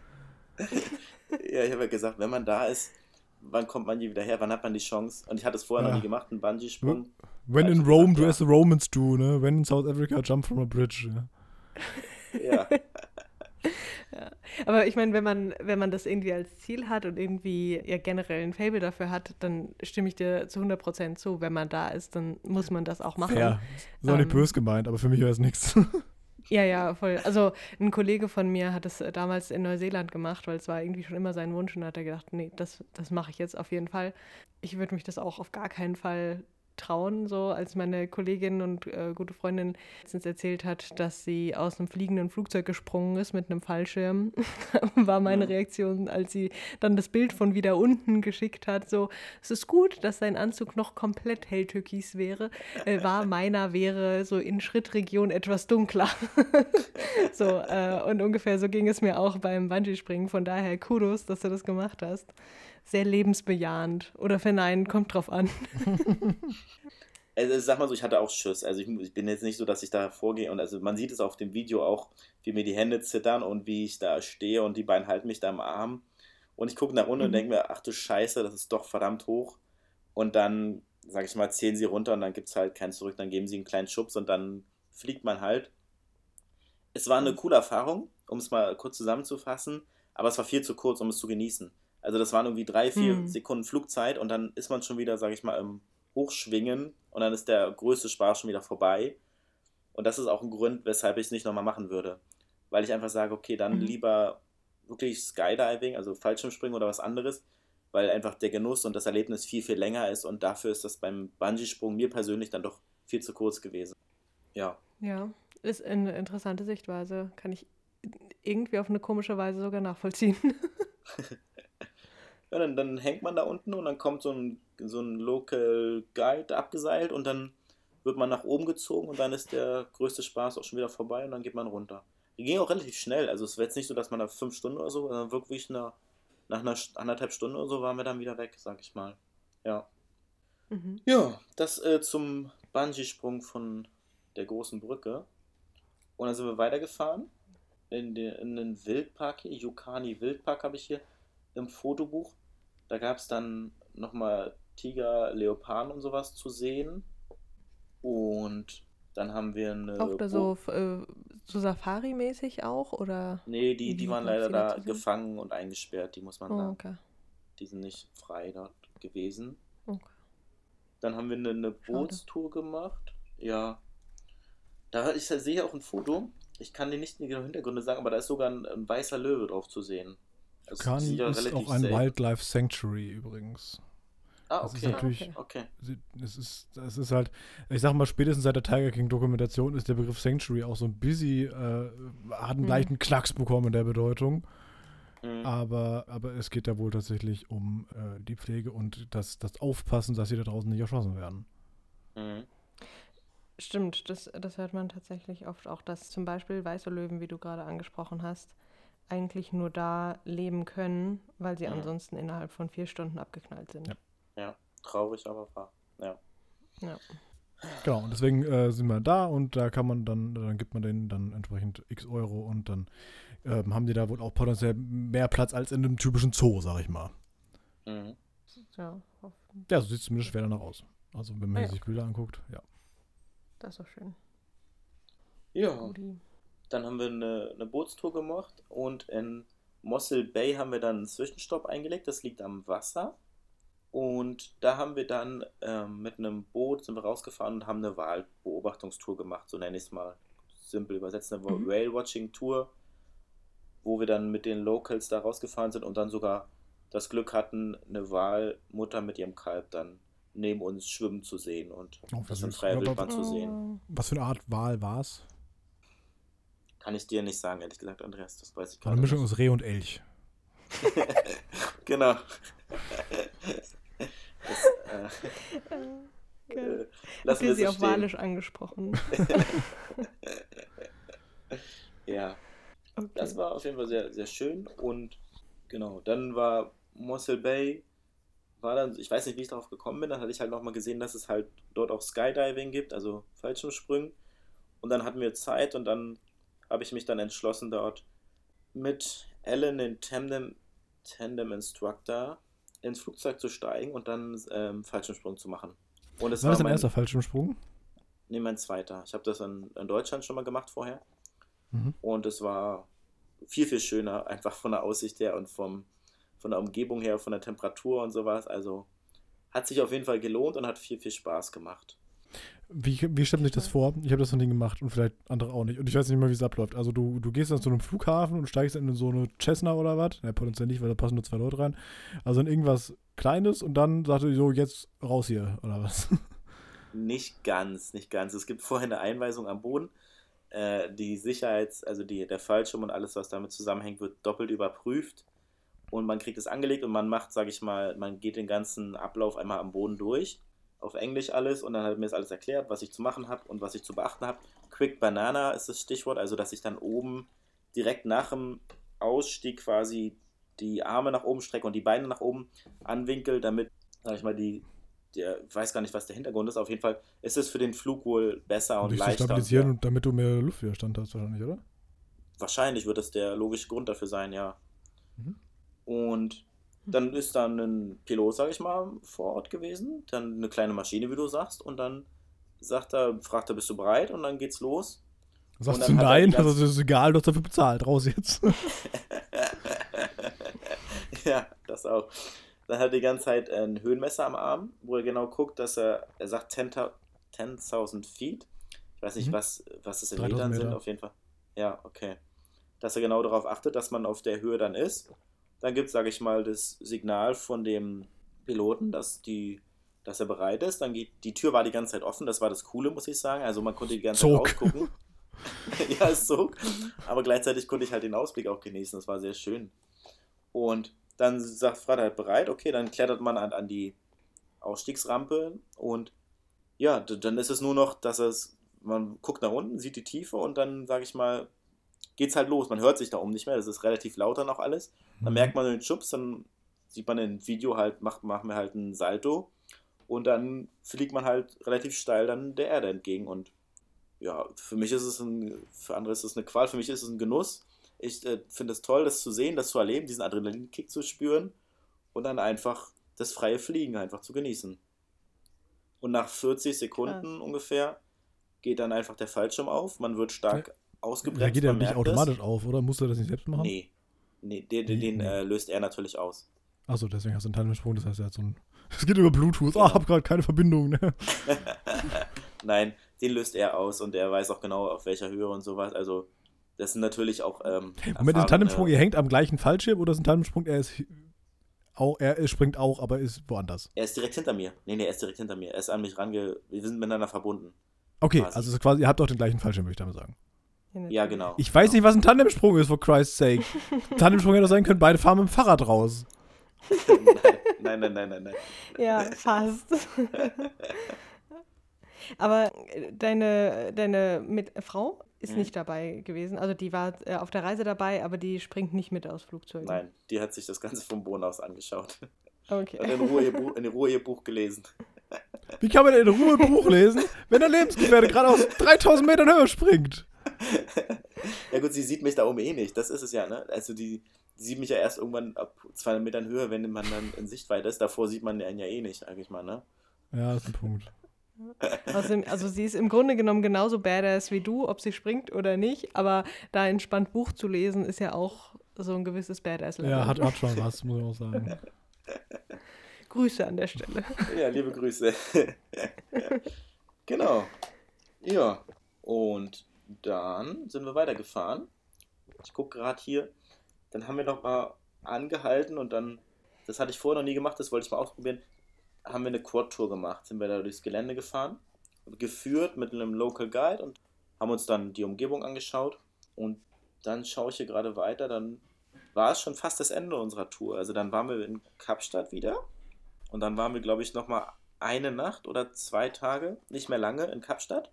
Ja, ich habe ja gesagt, wenn man da ist, wann kommt man hier wieder her, wann hat man die Chance? Und ich hatte es vorher ja. noch nie gemacht, einen Bungee-Sprung. When in Rome, do as the Romans do, ne? When in South Africa, jump from a bridge. Ja. Ja. *laughs* ja. Aber ich meine, wenn man, wenn man das irgendwie als Ziel hat und irgendwie ja generell ein Fable dafür hat, dann stimme ich dir zu 100% zu. Wenn man da ist, dann muss man das auch machen. Ja, ist auch nicht ähm, böse gemeint, aber für mich wäre es nichts. *laughs* Ja, ja, voll. Also ein Kollege von mir hat es äh, damals in Neuseeland gemacht, weil es war irgendwie schon immer sein Wunsch und da hat er gedacht, nee, das, das mache ich jetzt auf jeden Fall. Ich würde mich das auch auf gar keinen Fall trauen, so als meine Kollegin und äh, gute Freundin letztens erzählt hat, dass sie aus einem fliegenden Flugzeug gesprungen ist mit einem Fallschirm, *laughs* war meine Reaktion, als sie dann das Bild von wieder unten geschickt hat, so, es ist gut, dass sein Anzug noch komplett helltürkis wäre, äh, war *laughs* meiner wäre so in Schrittregion etwas dunkler. *laughs* so, äh, und ungefähr so ging es mir auch beim Bungee-Springen, von daher Kudos, dass du das gemacht hast sehr lebensbejahend. Oder verneinen, kommt drauf an. *laughs* also sag mal so, ich hatte auch Schuss. Also ich, ich, bin jetzt nicht so, dass ich da vorgehe und also man sieht es auf dem Video auch, wie mir die Hände zittern und wie ich da stehe und die beiden halten mich da im Arm. Und ich gucke nach unten mhm. und denke mir, ach du Scheiße, das ist doch verdammt hoch. Und dann, sag ich mal, zählen sie runter und dann gibt es halt kein Zurück, dann geben sie einen kleinen Schubs und dann fliegt man halt. Es war eine mhm. coole Erfahrung, um es mal kurz zusammenzufassen, aber es war viel zu kurz, um es zu genießen. Also das waren irgendwie drei, vier hm. Sekunden Flugzeit und dann ist man schon wieder, sage ich mal, im Hochschwingen und dann ist der größte Spaß schon wieder vorbei. Und das ist auch ein Grund, weshalb ich es nicht nochmal machen würde. Weil ich einfach sage, okay, dann mhm. lieber wirklich Skydiving, also Fallschirmspringen oder was anderes, weil einfach der Genuss und das Erlebnis viel, viel länger ist und dafür ist das beim Bungee-Sprung mir persönlich dann doch viel zu kurz gewesen. Ja. Ja, ist eine interessante Sichtweise. Kann ich irgendwie auf eine komische Weise sogar nachvollziehen. *laughs* Ja, dann, dann hängt man da unten und dann kommt so ein, so ein Local Guide abgeseilt und dann wird man nach oben gezogen und dann ist der größte Spaß auch schon wieder vorbei und dann geht man runter. Die ging auch relativ schnell, also es war jetzt nicht so, dass man da fünf Stunden oder so, sondern wirklich nach, nach einer anderthalb Stunden oder so waren wir dann wieder weg, sag ich mal. Ja. Mhm. Ja, das äh, zum Bungee-Sprung von der großen Brücke. Und dann sind wir weitergefahren in, den, in den Wildpark hier, Yukani Wildpark habe ich hier im Fotobuch. Da gab es dann nochmal Tiger, Leoparden und sowas zu sehen. Und dann haben wir eine. Auch da so, äh, so Safari-mäßig auch? Oder nee, die, die waren leider da gefangen und eingesperrt. Die muss man oh, sagen. Okay. Die sind nicht frei dort gewesen. Okay. Dann haben wir eine, eine Bootstour gemacht. Ja. Da ich sehe auch ein Foto. Ich kann dir nicht die Hintergründe sagen, aber da ist sogar ein, ein weißer Löwe drauf zu sehen. Das kann ist auch ein safe. Wildlife Sanctuary übrigens. Ah, okay. Das ist natürlich, okay. Es ist, es ist halt, ich sag mal, spätestens seit der Tiger King Dokumentation ist der Begriff Sanctuary auch so ein busy, äh, hat einen hm. leichten Knacks bekommen in der Bedeutung. Hm. Aber, aber es geht ja wohl tatsächlich um äh, die Pflege und das, das Aufpassen, dass sie da draußen nicht erschossen werden. Hm. Stimmt, das, das hört man tatsächlich oft auch, dass zum Beispiel weiße Löwen, wie du gerade angesprochen hast, eigentlich nur da leben können, weil sie mhm. ansonsten innerhalb von vier Stunden abgeknallt sind. Ja, ja. traurig, aber wahr. Ja. ja. Genau, und deswegen äh, sind wir da und da kann man dann, dann gibt man denen dann entsprechend x Euro und dann ähm, haben die da wohl auch potenziell mehr Platz als in einem typischen Zoo, sag ich mal. Mhm. Ja, ja, so sieht es zumindest schwer danach aus. Also wenn man ah, ja. sich Bilder anguckt, ja. Das ist doch schön. Ja. Dann haben wir eine, eine Bootstour gemacht und in Mossel Bay haben wir dann einen Zwischenstopp eingelegt. Das liegt am Wasser. Und da haben wir dann ähm, mit einem Boot sind wir rausgefahren und haben eine Wahlbeobachtungstour gemacht, so nenne ich es mal simpel übersetzt, eine mhm. Whale-Watching-Tour, wo wir dann mit den Locals da rausgefahren sind und dann sogar das Glück hatten, eine Wahlmutter mit ihrem Kalb dann neben uns schwimmen zu sehen und oh, das in freier Wildbahn zu sehen. Was für eine Art Wal war es? Kann ich dir nicht sagen, ehrlich gesagt, Andreas. Das weiß ich gar nicht. Eine Mischung aus Reh und Elch. *laughs* genau. *laughs* das, äh, äh, lassen wir sie auf Walisch angesprochen. *laughs* ja. Okay. Das war auf jeden Fall sehr, sehr schön. Und genau, dann war Mossel Bay war dann, ich weiß nicht, wie ich darauf gekommen bin, dann hatte ich halt nochmal gesehen, dass es halt dort auch Skydiving gibt, also Fallschirmsprüngen. Und dann hatten wir Zeit und dann habe ich mich dann entschlossen, dort mit Ellen, den Tandem, Tandem Instructor, ins Flugzeug zu steigen und dann ähm, Fallschirmsprung zu machen. Und es war, war das dein erster Fallschirmsprung? Nee, mein zweiter. Ich habe das in, in, Deutschland schon mal gemacht vorher. Mhm. Und es war viel, viel schöner, einfach von der Aussicht her und vom, von der Umgebung her, von der Temperatur und sowas. Also hat sich auf jeden Fall gelohnt und hat viel, viel Spaß gemacht. Wie, wie stellt sich das vor? Ich habe das noch nie gemacht und vielleicht andere auch nicht. Und ich weiß nicht mehr, wie es abläuft. Also du, du gehst dann zu einem Flughafen und steigst in so eine Cessna oder was? Ja, potenziell nicht, weil da passen nur zwei Leute rein. Also in irgendwas Kleines und dann sagt er so, jetzt raus hier, oder was? *laughs* Nicht ganz, nicht ganz. Es gibt vorher eine Einweisung am Boden. Äh, die Sicherheits-, also die, der Fallschirm und alles, was damit zusammenhängt, wird doppelt überprüft und man kriegt es angelegt und man macht, sage ich mal, man geht den ganzen Ablauf einmal am Boden durch, auf Englisch alles und dann hat mir das alles erklärt, was ich zu machen habe und was ich zu beachten habe. Quick Banana ist das Stichwort, also dass ich dann oben direkt nach dem Ausstieg quasi die Arme nach oben strecke und die Beine nach oben anwinkel, damit, sag ich mal, die, der, ich weiß gar nicht, was der Hintergrund ist, auf jeden Fall ist es für den Flug wohl besser und, und leichter. stabilisieren und, ja. damit du mehr Luftwiderstand hast wahrscheinlich, oder? Wahrscheinlich wird das der logische Grund dafür sein, ja. Mhm. Und dann ist dann ein Pilot, sag ich mal, vor Ort gewesen, dann eine kleine Maschine, wie du sagst, und dann sagt er, fragt er, bist du bereit? Und dann geht's los. Sagst du nein? Also das ist egal, du hast dafür bezahlt, raus jetzt. *laughs* ja, das auch. Dann hat er die ganze Zeit ein Höhenmesser am Arm, wo er genau guckt, dass er, er sagt 10.000 10 Feet. Ich weiß nicht, mhm. was, was es in Metern sind, auf jeden Fall. Ja, okay. Dass er genau darauf achtet, dass man auf der Höhe dann ist. Dann gibt es, sage ich mal, das Signal von dem Piloten, dass, die, dass er bereit ist. Dann geht die Tür war die ganze Zeit offen. Das war das Coole, muss ich sagen. Also man konnte die ganze Zog. Zeit rausgucken. *laughs* *laughs* ja, es zog. Aber gleichzeitig konnte ich halt den Ausblick auch genießen. Das war sehr schön. Und dann sagt Fred halt bereit, okay, dann klettert man an, an die Ausstiegsrampe und ja, dann ist es nur noch, dass es, man guckt nach unten, sieht die Tiefe und dann, sage ich mal, geht's halt los. Man hört sich da oben nicht mehr, das ist relativ lauter noch alles. Dann mhm. merkt man den Schubs, dann sieht man im Video halt, macht, machen wir halt einen Salto und dann fliegt man halt relativ steil dann der Erde entgegen und ja, für mich ist es ein, für andere ist es eine Qual, für mich ist es ein Genuss. Ich äh, finde es toll, das zu sehen, das zu erleben, diesen Adrenalinkick zu spüren und dann einfach das freie Fliegen einfach zu genießen. Und nach 40 Sekunden Krass. ungefähr geht dann einfach der Fallschirm auf, man wird stark ja. Ausgebremst. Ja, geht er nicht automatisch das. auf, oder? Musst du das nicht selbst machen? Nee. Nee, den, den, den äh, löst er natürlich aus. Achso, deswegen hast du einen Teilensprung, das heißt, er hat so ein. *laughs* Es geht über Bluetooth. Ah, oh, hab gerade keine Verbindung. Ne? *laughs* Nein, den löst er aus und er weiß auch genau, auf welcher Höhe und sowas. Also, das sind natürlich auch. Ähm, Moment, den Tandemsprung, ihr hängt am gleichen Fallschirm oder ist ein Tandemsprung, er ist auch, er springt auch, aber ist woanders. Er ist direkt hinter mir. Nee, nee, er ist direkt hinter mir. Er ist an mich range. Wir sind miteinander verbunden. Okay, quasi. also quasi, ihr habt auch den gleichen Fallschirm, würde ich damit sagen. Ja, genau. Ich weiß genau. nicht, was ein Tandemsprung ist, for Christ's sake. *laughs* Tandemsprung hätte sein können, beide fahren mit dem Fahrrad raus. *laughs* nein, nein, nein, nein, nein. Ja, fast. *laughs* Aber äh, deine, deine mit Frau ist mhm. nicht dabei gewesen. Also die war äh, auf der Reise dabei, aber die springt nicht mit aus Flugzeugen. Nein, die hat sich das Ganze vom Boden aus angeschaut. Okay. Und in Ruhe ihr Buch, in Ruhe ihr Buch gelesen. Wie kann man denn in Ruhe ein Buch lesen, wenn der Lebensgefährte gerade aus 3000 Metern Höhe springt? *laughs* Ja gut, sie sieht mich da oben eh nicht. Das ist es ja, ne? Also die, die sieht mich ja erst irgendwann ab 200 Metern Höhe, wenn man dann in Sichtweite ist. Davor sieht man den ja eh nicht, sag ich mal, ne? Ja, ist ein Punkt. *laughs* Also, also, sie ist im Grunde genommen genauso badass wie du, ob sie springt oder nicht, aber da entspannt Buch zu lesen, ist ja auch so ein gewisses Badass-Level. Ja, hat, hat schon was, muss ich auch sagen. *laughs* Grüße an der Stelle. Ja, liebe Grüße. genau. Ja, und dann sind wir weitergefahren. Ich gucke gerade hier. Dann haben wir noch mal angehalten und dann, das hatte ich vorher noch nie gemacht, das wollte ich mal ausprobieren haben wir eine Quad-Tour gemacht, sind wir da durchs Gelände gefahren, geführt mit einem Local Guide und haben uns dann die Umgebung angeschaut und dann schaue ich hier gerade weiter, dann war es schon fast das Ende unserer Tour. Also dann waren wir in Kapstadt wieder und dann waren wir, glaube ich, nochmal eine Nacht oder zwei Tage, nicht mehr lange, in Kapstadt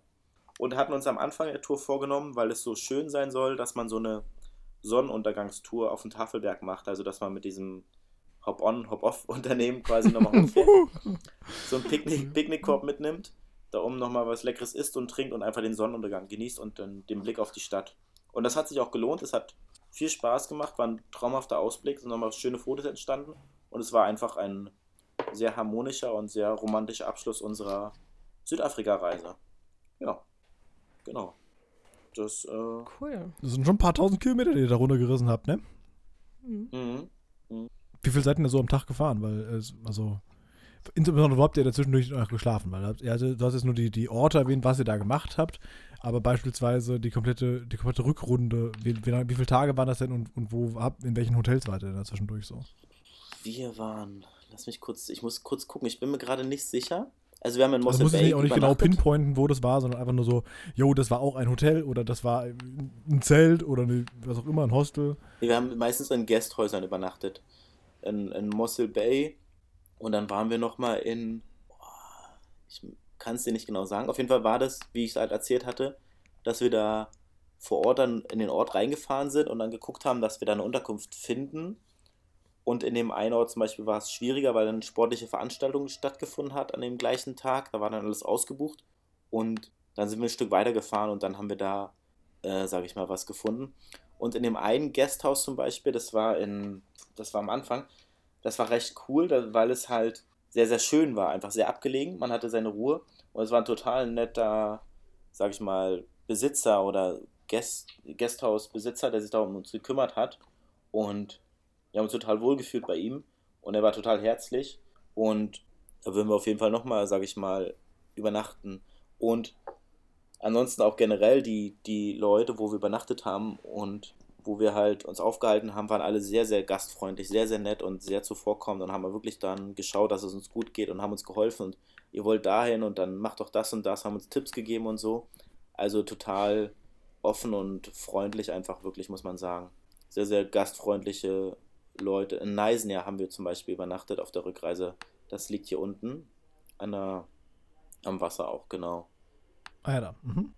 und hatten uns am Anfang der Tour vorgenommen, weil es so schön sein soll, dass man so eine Sonnenuntergangstour auf dem Tafelberg macht, also dass man mit diesem Hop-on, Hop-off-Unternehmen quasi nochmal hochfährt, *laughs* so ein Picknick, Picknickkorb mitnimmt, da oben nochmal was Leckeres isst und trinkt und einfach den Sonnenuntergang genießt und dann den Blick auf die Stadt. Und das hat sich auch gelohnt, es hat viel Spaß gemacht, war ein traumhafter Ausblick, sind nochmal schöne Fotos entstanden und es war einfach ein sehr harmonischer und sehr romantischer Abschluss unserer Südafrika-Reise. Ja, genau. Das, äh, cool. Das sind schon ein paar tausend Kilometer, die ihr da runtergerissen habt, ne? Mhm. mhm. Wie viel seid ihr denn so am Tag gefahren? Weil, es, also, insbesondere wo habt ihr dazwischendurch noch geschlafen? Weil also, du hast jetzt nur die, die Orte erwähnt, was ihr da gemacht habt, aber beispielsweise die komplette, die komplette Rückrunde, wie, wie, wie viele Tage waren das denn und, und wo habt, in welchen Hotels wart ihr denn dazwischendurch so? Wir waren, lass mich kurz, ich muss kurz gucken, ich bin mir gerade nicht sicher. Also wir haben in Mossel also Bay nicht auch nicht genau pinpointen, wo das war, sondern einfach nur so, jo, das war auch ein Hotel oder das war ein Zelt oder eine, was auch immer, ein Hostel. Wir haben meistens in Gästhäusern übernachtet in, in Mossel Bay und dann waren wir nochmal in, ich kann es dir nicht genau sagen, auf jeden Fall war das, wie ich es halt erzählt hatte, dass wir da vor Ort dann in den Ort reingefahren sind und dann geguckt haben, dass wir da eine Unterkunft finden. Und in dem einen Ort zum Beispiel war es schwieriger, weil eine sportliche Veranstaltung stattgefunden hat an dem gleichen Tag. Da war dann alles ausgebucht. Und dann sind wir ein Stück weiter gefahren und dann haben wir da, äh, sage ich mal, was gefunden. Und in dem einen Gasthaus zum Beispiel, das war in, das war am Anfang, das war recht cool, weil es halt sehr, sehr schön war, einfach sehr abgelegen. Man hatte seine Ruhe und es war ein total netter, sag ich mal, Besitzer oder Gasthausbesitzer, der sich da um uns gekümmert hat. Und wir haben uns total wohlgefühlt bei ihm und er war total herzlich. Und da würden wir auf jeden Fall nochmal, sag ich mal, übernachten. Und ansonsten auch generell die, die Leute, wo wir übernachtet haben und wo wir halt uns aufgehalten haben, waren alle sehr, sehr gastfreundlich, sehr, sehr nett und sehr zuvorkommend und haben wir wirklich dann geschaut, dass es uns gut geht und haben uns geholfen und ihr wollt dahin und dann macht doch das und das, haben uns Tipps gegeben und so. Also total offen und freundlich einfach wirklich, muss man sagen. Sehr, sehr gastfreundliche Leute, in Neisenia haben wir zum Beispiel übernachtet auf der Rückreise. Das liegt hier unten an der, am Wasser auch, genau. Ah ja, da. Mhm.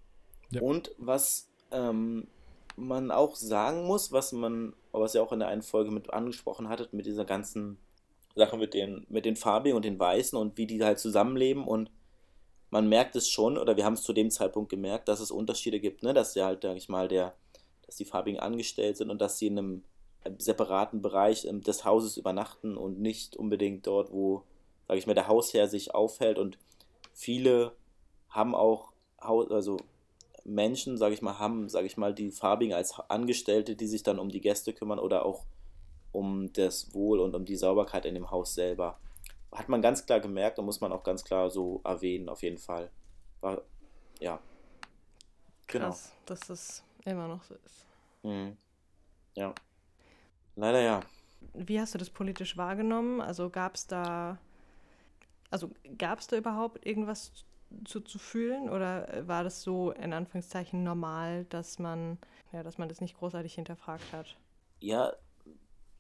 Ja. Und was ähm, man auch sagen muss, was man, was ihr auch in der einen Folge mit angesprochen hattet, mit dieser ganzen Sache mit den, mit den Farbigen und den Weißen und wie die halt zusammenleben und man merkt es schon, oder wir haben es zu dem Zeitpunkt gemerkt, dass es Unterschiede gibt, ne? dass ja halt, sag ich mal, der, dass die Farbigen angestellt sind und dass sie in einem separaten Bereich ähm, des Hauses übernachten und nicht unbedingt dort, wo, sag ich mal, der Hausherr sich aufhält und viele haben auch, also Menschen, sage ich mal, haben, sage ich mal, die Farbigen als Angestellte, die sich dann um die Gäste kümmern oder auch um das Wohl und um die Sauberkeit in dem Haus selber hat man ganz klar gemerkt und muss man auch ganz klar so erwähnen, auf jeden Fall. War, ja. Genau. Krass, dass das immer noch so ist. Mhm. Ja. Leider ja. Wie hast du das politisch wahrgenommen? Also gab es da, also gab es da überhaupt irgendwas zu, zu fühlen oder war das so in Anführungszeichen normal, dass man, ja, dass man das nicht großartig hinterfragt hat? Ja,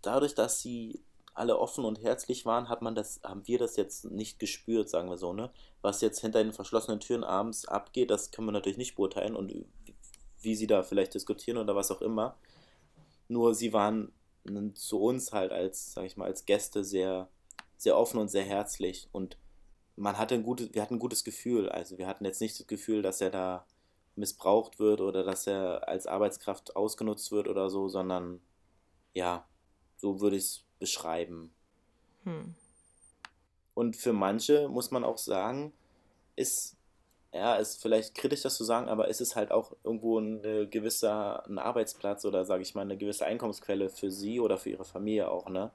dadurch, dass sie alle offen und herzlich waren, hat man das, haben wir das jetzt nicht gespürt, sagen wir so, ne? Was jetzt hinter den verschlossenen Türen abends abgeht, das können wir natürlich nicht beurteilen und wie sie da vielleicht diskutieren oder was auch immer. Nur sie waren zu uns halt als, sag ich mal, als Gäste sehr, sehr offen und sehr herzlich und man hatte ein gutes, wir hatten ein gutes Gefühl. Also wir hatten jetzt nicht das Gefühl, dass er da missbraucht wird oder dass er als Arbeitskraft ausgenutzt wird oder so, sondern ja, so würde ich es beschreiben. Hm. Und für manche muss man auch sagen, ist, ja, ist vielleicht kritisch das zu sagen, aber ist es halt auch irgendwo ein gewisser ein Arbeitsplatz oder sage ich mal eine gewisse Einkommensquelle für sie oder für ihre Familie auch, ne?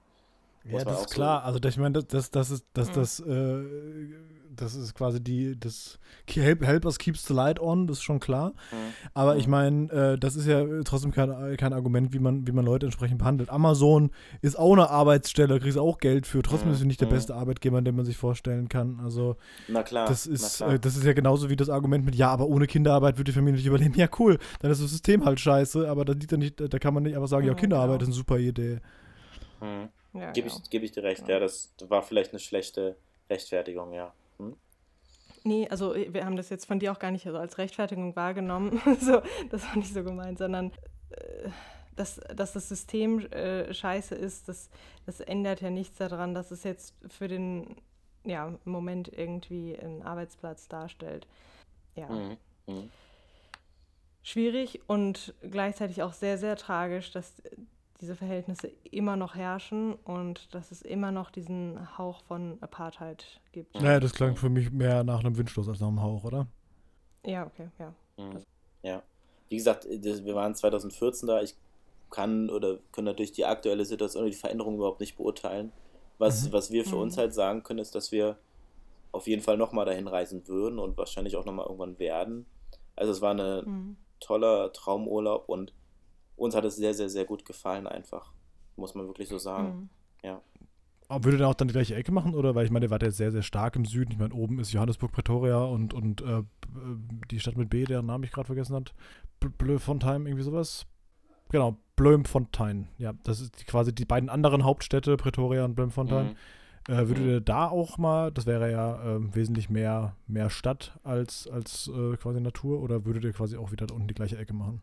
Ja, das ist klar. So also ich meine, das, das, ist, das, mhm. das, äh, das ist quasi die, das Help, Help us keeps the light on, das ist schon klar. Mhm. Aber mhm. ich meine, äh, das ist ja trotzdem kein, kein Argument, wie man, wie man Leute entsprechend behandelt. Amazon ist auch eine Arbeitsstelle, da kriegst du auch Geld für. Trotzdem mhm. ist sie nicht der mhm. beste Arbeitgeber, den man sich vorstellen kann. Also na klar, das ist, äh, das ist ja genauso wie das Argument mit, ja, aber ohne Kinderarbeit würde die Familie nicht überleben. Ja, cool, dann ist das System halt scheiße, aber da, liegt nicht, da kann man nicht einfach sagen, ja, Kinderarbeit genau. ist eine super Idee. Mhm. Ja, Gebe genau. ich, geb ich dir recht, ja. ja. das war vielleicht eine schlechte Rechtfertigung, ja. Hm? Nee, also äh, wir haben das jetzt von dir auch gar nicht so als Rechtfertigung wahrgenommen. *laughs* so, das war nicht so gemeint, sondern äh, dass, dass das System äh, scheiße ist, das, das ändert ja nichts daran, dass es jetzt für den ja, Moment irgendwie einen Arbeitsplatz darstellt. Ja. Mhm. Mhm. Schwierig und gleichzeitig auch sehr, sehr tragisch, dass diese Verhältnisse immer noch herrschen und dass es immer noch diesen Hauch von Apartheid gibt. Naja, das klang für mich mehr nach einem Windstoß als nach einem Hauch, oder? Ja, okay, ja. Mhm. Ja. Wie gesagt, wir waren 2014 da. Ich kann oder können natürlich die aktuelle Situation oder die Veränderung überhaupt nicht beurteilen. Was, mhm. was wir für mhm. uns halt sagen können, ist, dass wir auf jeden Fall nochmal dahin reisen würden und wahrscheinlich auch nochmal irgendwann werden. Also es war ein mhm. toller Traumurlaub und uns hat es sehr, sehr, sehr gut gefallen, einfach. Muss man wirklich so sagen. Mhm. Ja. Aber würde der auch dann die gleiche Ecke machen, oder? Weil ich meine, der war ja sehr, sehr stark im Süden. Ich meine, oben ist Johannesburg, Pretoria und, und äh, die Stadt mit B, deren Namen ich gerade vergessen habe. Blöfontein, irgendwie sowas. Genau, Bloemfontein. Ja, das ist quasi die beiden anderen Hauptstädte, Pretoria und Bloemfontein. Mhm. Äh, würde mhm. der da auch mal, das wäre ja äh, wesentlich mehr, mehr Stadt als, als äh, quasi Natur, oder würde der quasi auch wieder da unten die gleiche Ecke machen?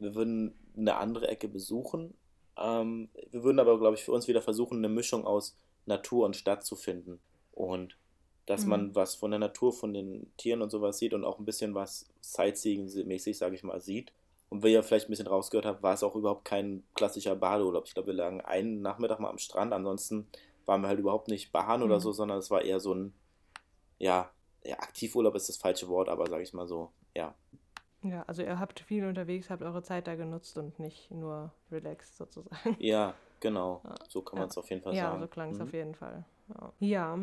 Wir würden eine andere Ecke besuchen. Ähm, wir würden aber, glaube ich, für uns wieder versuchen, eine Mischung aus Natur und Stadt zu finden. Und dass mhm. man was von der Natur, von den Tieren und sowas sieht und auch ein bisschen was Sightseeing-mäßig, sage ich mal, sieht. Und wie ihr vielleicht ein bisschen rausgehört habt, war es auch überhaupt kein klassischer Badeurlaub. Ich glaube, wir lagen einen Nachmittag mal am Strand, ansonsten waren wir halt überhaupt nicht baden mhm. oder so, sondern es war eher so ein, ja, ja, Aktivurlaub ist das falsche Wort, aber sage ich mal so, ja, ja, also ihr habt viel unterwegs, habt eure Zeit da genutzt und nicht nur relaxed sozusagen. Ja, *laughs* genau. Ja. So kann man es auf jeden Fall ja, sagen. Ja, so klang es mhm. auf jeden Fall. Ja. ja.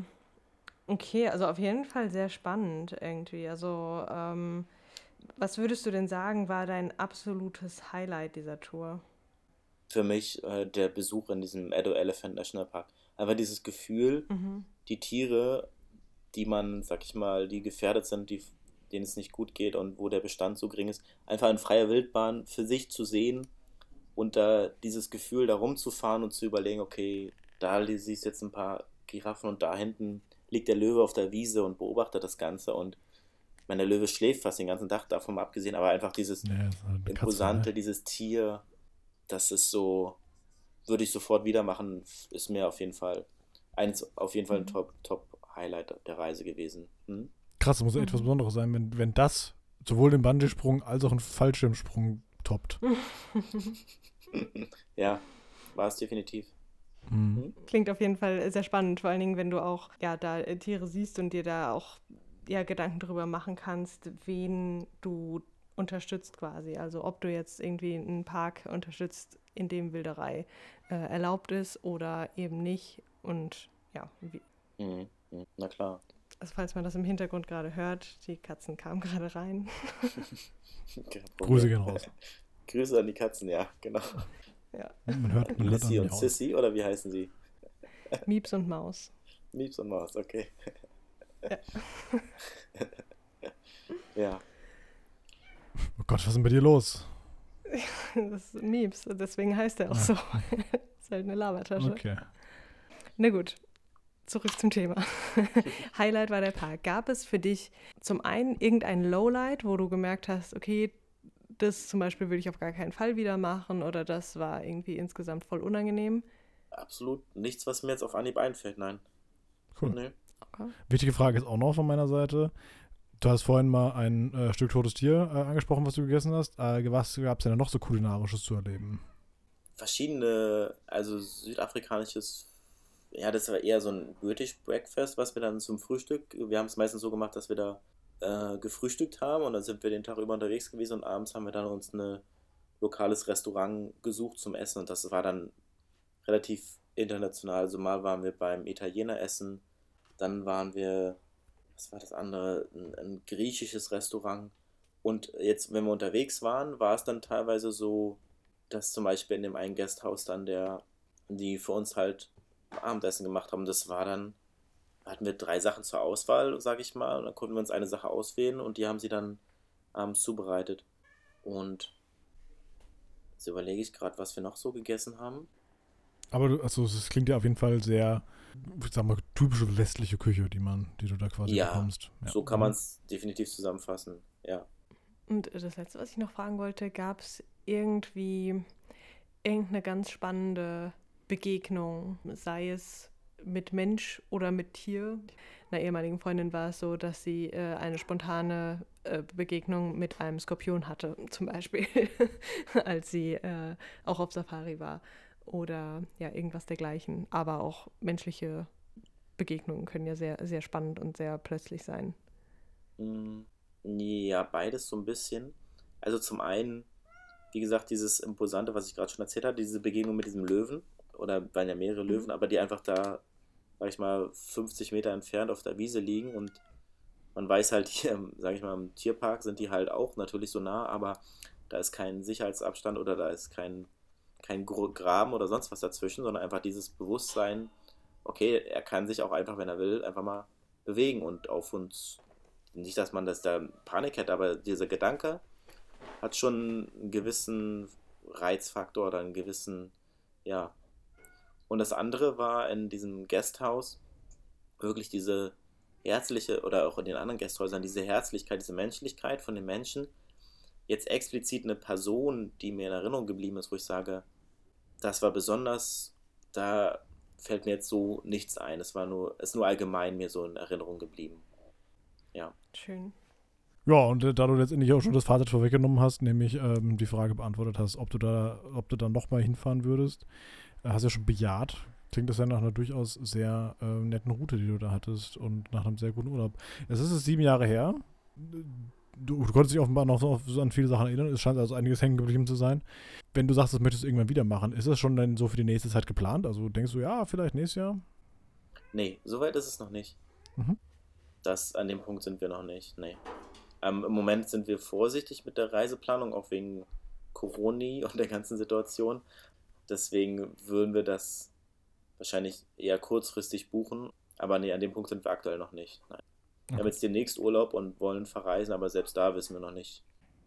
Okay, also auf jeden Fall sehr spannend irgendwie. Also, ähm, was würdest du denn sagen, war dein absolutes Highlight dieser Tour? Für mich äh, der Besuch in diesem Edo Elephant National Park. Einfach dieses Gefühl, mhm. die Tiere, die man, sag ich mal, die gefährdet sind, die denen es nicht gut geht und wo der Bestand so gering ist, einfach in freier Wildbahn für sich zu sehen, Und da dieses Gefühl, da rumzufahren und zu überlegen, okay, da siehst du jetzt ein paar Giraffen und da hinten liegt der Löwe auf der Wiese und beobachtet das Ganze und meine Löwe schläft fast den ganzen Tag davon abgesehen, aber einfach dieses ja, imposante, Katze, ne? dieses Tier, das ist so, würde ich sofort wieder machen, ist mir auf jeden Fall eins, auf jeden Fall ein mhm. Top, Top Highlight der Reise gewesen. Hm? Krass, das muss mhm. etwas Besonderes sein, wenn, wenn das sowohl den Bandesprung als auch einen Fallschirmsprung toppt. *laughs* ja, war es definitiv. Mhm. mhm. Klingt auf jeden Fall sehr spannend, vor allen Dingen, wenn du auch ja da äh, Tiere siehst und dir da auch ja Gedanken darüber machen kannst, wen du unterstützt quasi. Also ob du jetzt irgendwie einen Park unterstützt, in dem Wilderei äh, erlaubt ist oder eben nicht. Und ja, wie. Mhm. mhm. Na klar. Also falls man das im Hintergrund gerade hört, die Katzen kamen gerade rein. *laughs* Grüße gehen raus. *laughs* Grüße an die Katzen, ja, genau. Ja. Man hört, man Missy und Sissy, oder wie heißen sie? Mieps und Maus. Mieps und Maus, okay. Ja. *laughs* ja. Oh Gott, was ist denn bei dir los? Das ist Mieps, deswegen heißt er auch so. das ist halt eine Labertasche. Okay. Na gut, zurück zum Thema. *laughs* Highlight war der Park. Gab es für dich zum einen irgendein Lowlight, wo du gemerkt hast, okay, das zum Beispiel würde ich auf gar keinen Fall wieder machen oder das war irgendwie insgesamt voll unangenehm? Absolut nichts, was mir jetzt auf Anhieb einfällt, nein. Cool. Nee. Okay. Wichtige Frage ist auch noch von meiner Seite. Du hast vorhin mal ein äh, Stück totes Tier äh, angesprochen, was du gegessen hast. Äh, was gab es denn noch so kulinarisches zu erleben? Verschiedene, also südafrikanisches, ja, das war eher so ein British Breakfast, was wir dann zum Frühstück, wir haben es meistens so gemacht, dass wir da äh, gefrühstückt haben und dann sind wir den Tag über unterwegs gewesen und abends haben wir dann uns ein lokales Restaurant gesucht zum Essen und das war dann relativ international. Also mal waren wir beim Italiener essen, dann waren wir, was war das andere, ein, ein griechisches Restaurant und jetzt, wenn wir unterwegs waren, war es dann teilweise so, dass zum Beispiel in dem einen Gasthaus dann der, die für uns halt Abendessen gemacht haben, das war dann hatten wir drei Sachen zur Auswahl, sage ich mal. Und dann konnten wir uns eine Sache auswählen und die haben sie dann abends zubereitet. Und jetzt überlege ich gerade, was wir noch so gegessen haben. Aber du, also es klingt ja auf jeden Fall sehr, ich sag mal, typische westliche Küche, die man, die du da quasi ja, bekommst. Ja, so kann man es definitiv zusammenfassen, ja. Und das letzte, was ich noch fragen wollte, gab es irgendwie irgendeine ganz spannende Begegnung, sei es mit Mensch oder mit Tier. Einer ehemaligen Freundin war es so, dass sie äh, eine spontane äh, Begegnung mit einem Skorpion hatte, *laughs* zum Beispiel, *laughs* als sie äh, auch auf Safari war. Oder ja, irgendwas dergleichen. Aber auch menschliche Begegnungen können ja sehr, sehr spannend und sehr plötzlich sein. Mm, ja, beides so ein bisschen. Also zum einen, wie gesagt, dieses Imposante, was ich gerade schon erzählt habe, diese Begegnung mit diesem Löwen oder waren ja mehrere Löwen, mhm. aber die einfach da sag ich mal, 50 Meter entfernt auf der Wiese liegen und man weiß halt hier, sag ich mal, im Tierpark sind die halt auch natürlich so nah, aber da ist kein Sicherheitsabstand oder da ist kein, kein Graben oder sonst was dazwischen, sondern einfach dieses Bewusstsein, okay, er kann sich auch einfach, wenn er will, einfach mal bewegen und auf uns, nicht, dass man das da Panik hätte, aber dieser Gedanke hat schon einen gewissen Reizfaktor oder einen gewissen, ja, und das andere war in diesem Gasthaus wirklich diese herzliche, oder auch in den anderen Gasthäusern, diese Herzlichkeit, diese Menschlichkeit von den Menschen. Jetzt explizit eine Person, die mir in Erinnerung geblieben ist, wo ich sage, das war besonders, da fällt mir jetzt so nichts ein. Es war nur, es ist nur allgemein mir so in Erinnerung geblieben. Ja. Schön. Ja, und äh, da du letztendlich auch schon das Fazit vorweggenommen hast, nämlich ähm, die Frage beantwortet hast, ob du da, ob du dann nochmal hinfahren würdest, hast ja schon bejaht. Klingt das ja nach einer durchaus sehr äh, netten Route, die du da hattest und nach einem sehr guten Urlaub. Es ist es sieben Jahre her. Du, du, konntest dich offenbar noch so, so an viele Sachen erinnern. Es scheint also einiges hängen geblieben zu sein. Wenn du sagst, das möchtest du irgendwann wieder machen, ist das schon dann so für die nächste Zeit geplant? Also denkst du, ja, vielleicht nächstes Jahr? Nee, soweit ist es noch nicht. Mhm. Das, an dem Punkt sind wir noch nicht, nee. Ähm, Im Moment sind wir vorsichtig mit der Reiseplanung, auch wegen Corona und der ganzen Situation. Deswegen würden wir das wahrscheinlich eher kurzfristig buchen. Aber nee, an dem Punkt sind wir aktuell noch nicht. Nein. Wir haben jetzt demnächst Urlaub und wollen verreisen, aber selbst da wissen wir noch nicht,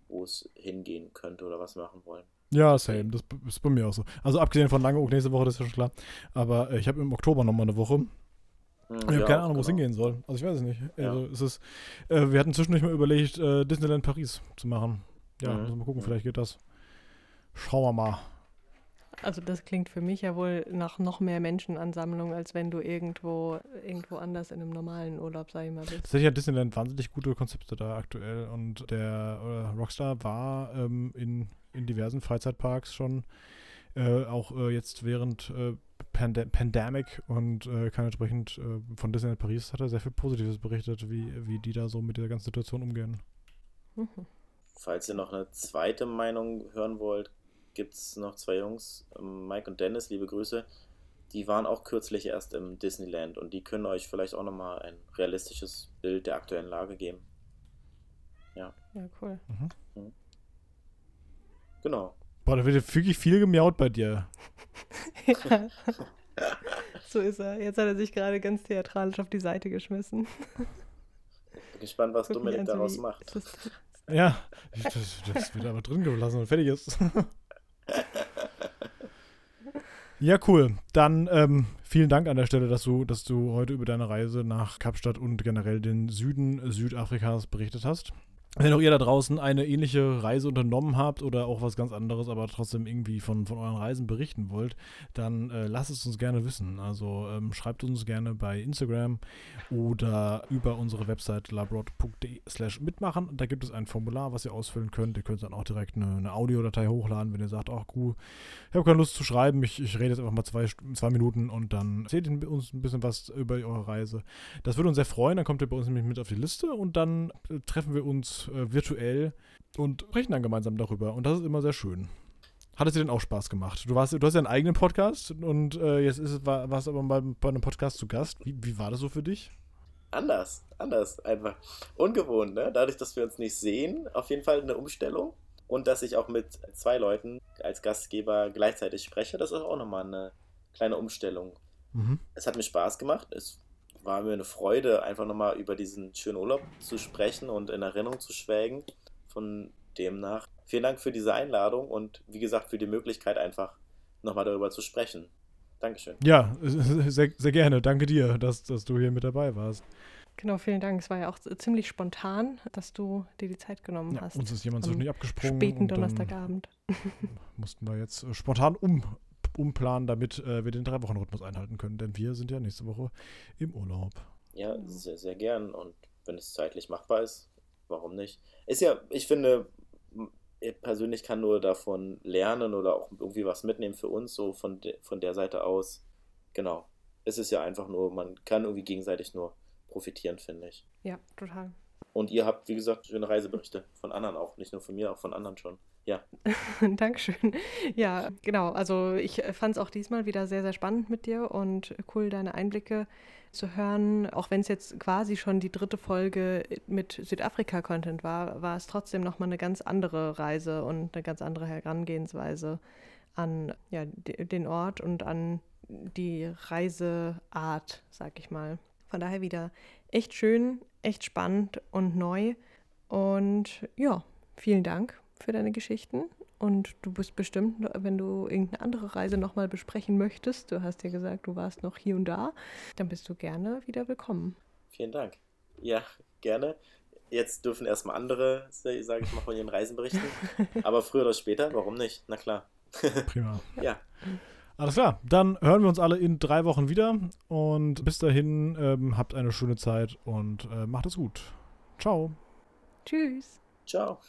wo es hingehen könnte oder was wir machen wollen. Ja, same. Das ist bei mir auch so. Also abgesehen von Langeoog nächste Woche, das ist ja schon klar. Aber äh, ich habe im Oktober nochmal eine Woche. Hm, Ich habe ja, keine Ahnung, wo es genau. hingehen soll. Also ich weiß es nicht. Ja. Also es ist, äh, wir hatten zwischendurch mal überlegt, äh, Disneyland Paris zu machen. Ja, Mhm. müssen wir mal gucken, Mhm. vielleicht geht das. Schauen wir mal. Also das klingt für mich ja wohl nach noch mehr Menschenansammlung, als wenn du irgendwo, irgendwo anders in einem normalen Urlaub, sag ich mal, bist. Tatsächlich hat Disneyland wahnsinnig gute Konzepte da aktuell und der äh, Rockstar war ähm, in, in diversen Freizeitparks schon, äh, auch äh, jetzt während äh, Pand Pandemic und äh, kann entsprechend äh, von Disneyland Paris hat er sehr viel Positives berichtet, wie, wie die da so mit der ganzen Situation umgehen. Mhm. Falls ihr noch eine zweite Meinung hören wollt, gibt es noch zwei Jungs, ähm, Mike und Dennis, liebe Grüße. Die waren auch kürzlich erst im Disneyland und die können euch vielleicht auch nochmal ein realistisches Bild der aktuellen Lage geben. Ja, cool. Genau. Boah, da wird ja wirklich viel gemiaut bei dir. ja. So ist er. Jetzt hat er sich gerade ganz theatralisch auf die Seite geschmissen. Bin gespannt, was Guck Dominik daraus macht. Ja, das, das wird aber drin gelassen und fertig ist. Ja, cool. Dann ähm, vielen Dank an der Stelle, dass du, dass du heute über deine Reise nach Kapstadt und generell den Süden Südafrikas berichtet hast. Wenn auch ihr da draußen eine ähnliche Reise unternommen habt oder auch was ganz anderes, aber trotzdem irgendwie von, von euren Reisen berichten wollt, dann äh, lasst es uns gerne wissen. Also ähm, schreibt uns gerne bei Instagram oder über unsere Website labrod.de slash mitmachen. Da gibt es ein Formular, was ihr ausfüllen könnt. Ihr könnt dann auch direkt eine, eine Audiodatei hochladen, wenn ihr sagt, ach cool, ich habe keine Lust zu schreiben, ich, ich rede jetzt einfach mal zwei, zwei Minuten und dann erzählt ihr uns ein bisschen was über eure Reise. Das würde uns sehr freuen, dann kommt ihr bei uns nämlich mit auf die Liste und dann äh, treffen wir uns äh, virtuell und sprechen dann gemeinsam darüber und das ist immer sehr schön. Hat es dir denn auch Spaß gemacht? Du, warst, du hast ja einen eigenen Podcast und äh, jetzt ist, es- war, warst aber mal bei einem Podcast zu Gast. Wie, wie war das so für dich? Anders, anders, einfach. Ungewohnt, ne? Dadurch, dass wir uns nicht sehen, auf jeden Fall eine Umstellung. Und dass ich auch mit zwei Leuten als Gastgeber gleichzeitig spreche, das ist auch nochmal eine kleine Umstellung. Mhm. Es hat mir Spaß gemacht. Es war mir eine Freude, einfach nochmal über diesen schönen Urlaub zu sprechen und in Erinnerung zu schwelgen. Von demnach vielen Dank für diese Einladung und wie gesagt für die Möglichkeit, einfach nochmal darüber zu sprechen. Dankeschön. Ja, *laughs* sehr, sehr gerne. Danke dir, dass, dass du hier mit dabei warst. Genau, vielen Dank. Es war ja auch ziemlich spontan, dass du dir die Zeit genommen Ja, hast. uns ist jemand am zwischendurch abgesprungen. Späten Donnerstagabend. *laughs* mussten wir jetzt äh, spontan um, umplanen, damit äh, wir den Drei-Wochen-Rhythmus einhalten können, denn wir sind ja nächste Woche im Urlaub. Ja, sehr, sehr gern. Und wenn es zeitlich machbar ist, warum nicht? Ist ja, ich finde, ich persönlich kann nur davon lernen oder auch irgendwie was mitnehmen für uns, so von, de von der Seite aus. Genau. Es ist ja einfach nur, man kann irgendwie gegenseitig nur profitieren, finde ich. Ja, total. Und ihr habt, wie gesagt, schöne Reiseberichte von anderen auch, nicht nur von mir, auch von anderen schon. Ja, *laughs* Dankeschön. Ja, genau. Also ich fand es auch diesmal wieder sehr, sehr spannend mit dir und cool, deine Einblicke zu hören. Auch wenn es jetzt quasi schon die dritte Folge mit Südafrika-Content war, war es trotzdem nochmal eine ganz andere Reise und eine ganz andere Herangehensweise an ja, de- den Ort und an die Reiseart, sag ich mal. Von daher wieder echt schön, echt spannend und neu. Und ja, vielen Dank für deine Geschichten. Und du bist bestimmt, wenn du irgendeine andere Reise nochmal besprechen möchtest, du hast ja gesagt, du warst noch hier und da, dann bist du gerne wieder willkommen. vielen Dank. Ja, gerne. Jetzt dürfen erstmal andere, sage ich mal, von ihren Reisen berichten. *laughs* Aber früher oder später, warum nicht? Na klar. *laughs* Prima. Ja, Alles klar, dann hören wir uns alle in drei Wochen wieder und bis dahin ähm, habt eine schöne Zeit und äh, macht es gut. Ciao. Tschüss. ciao.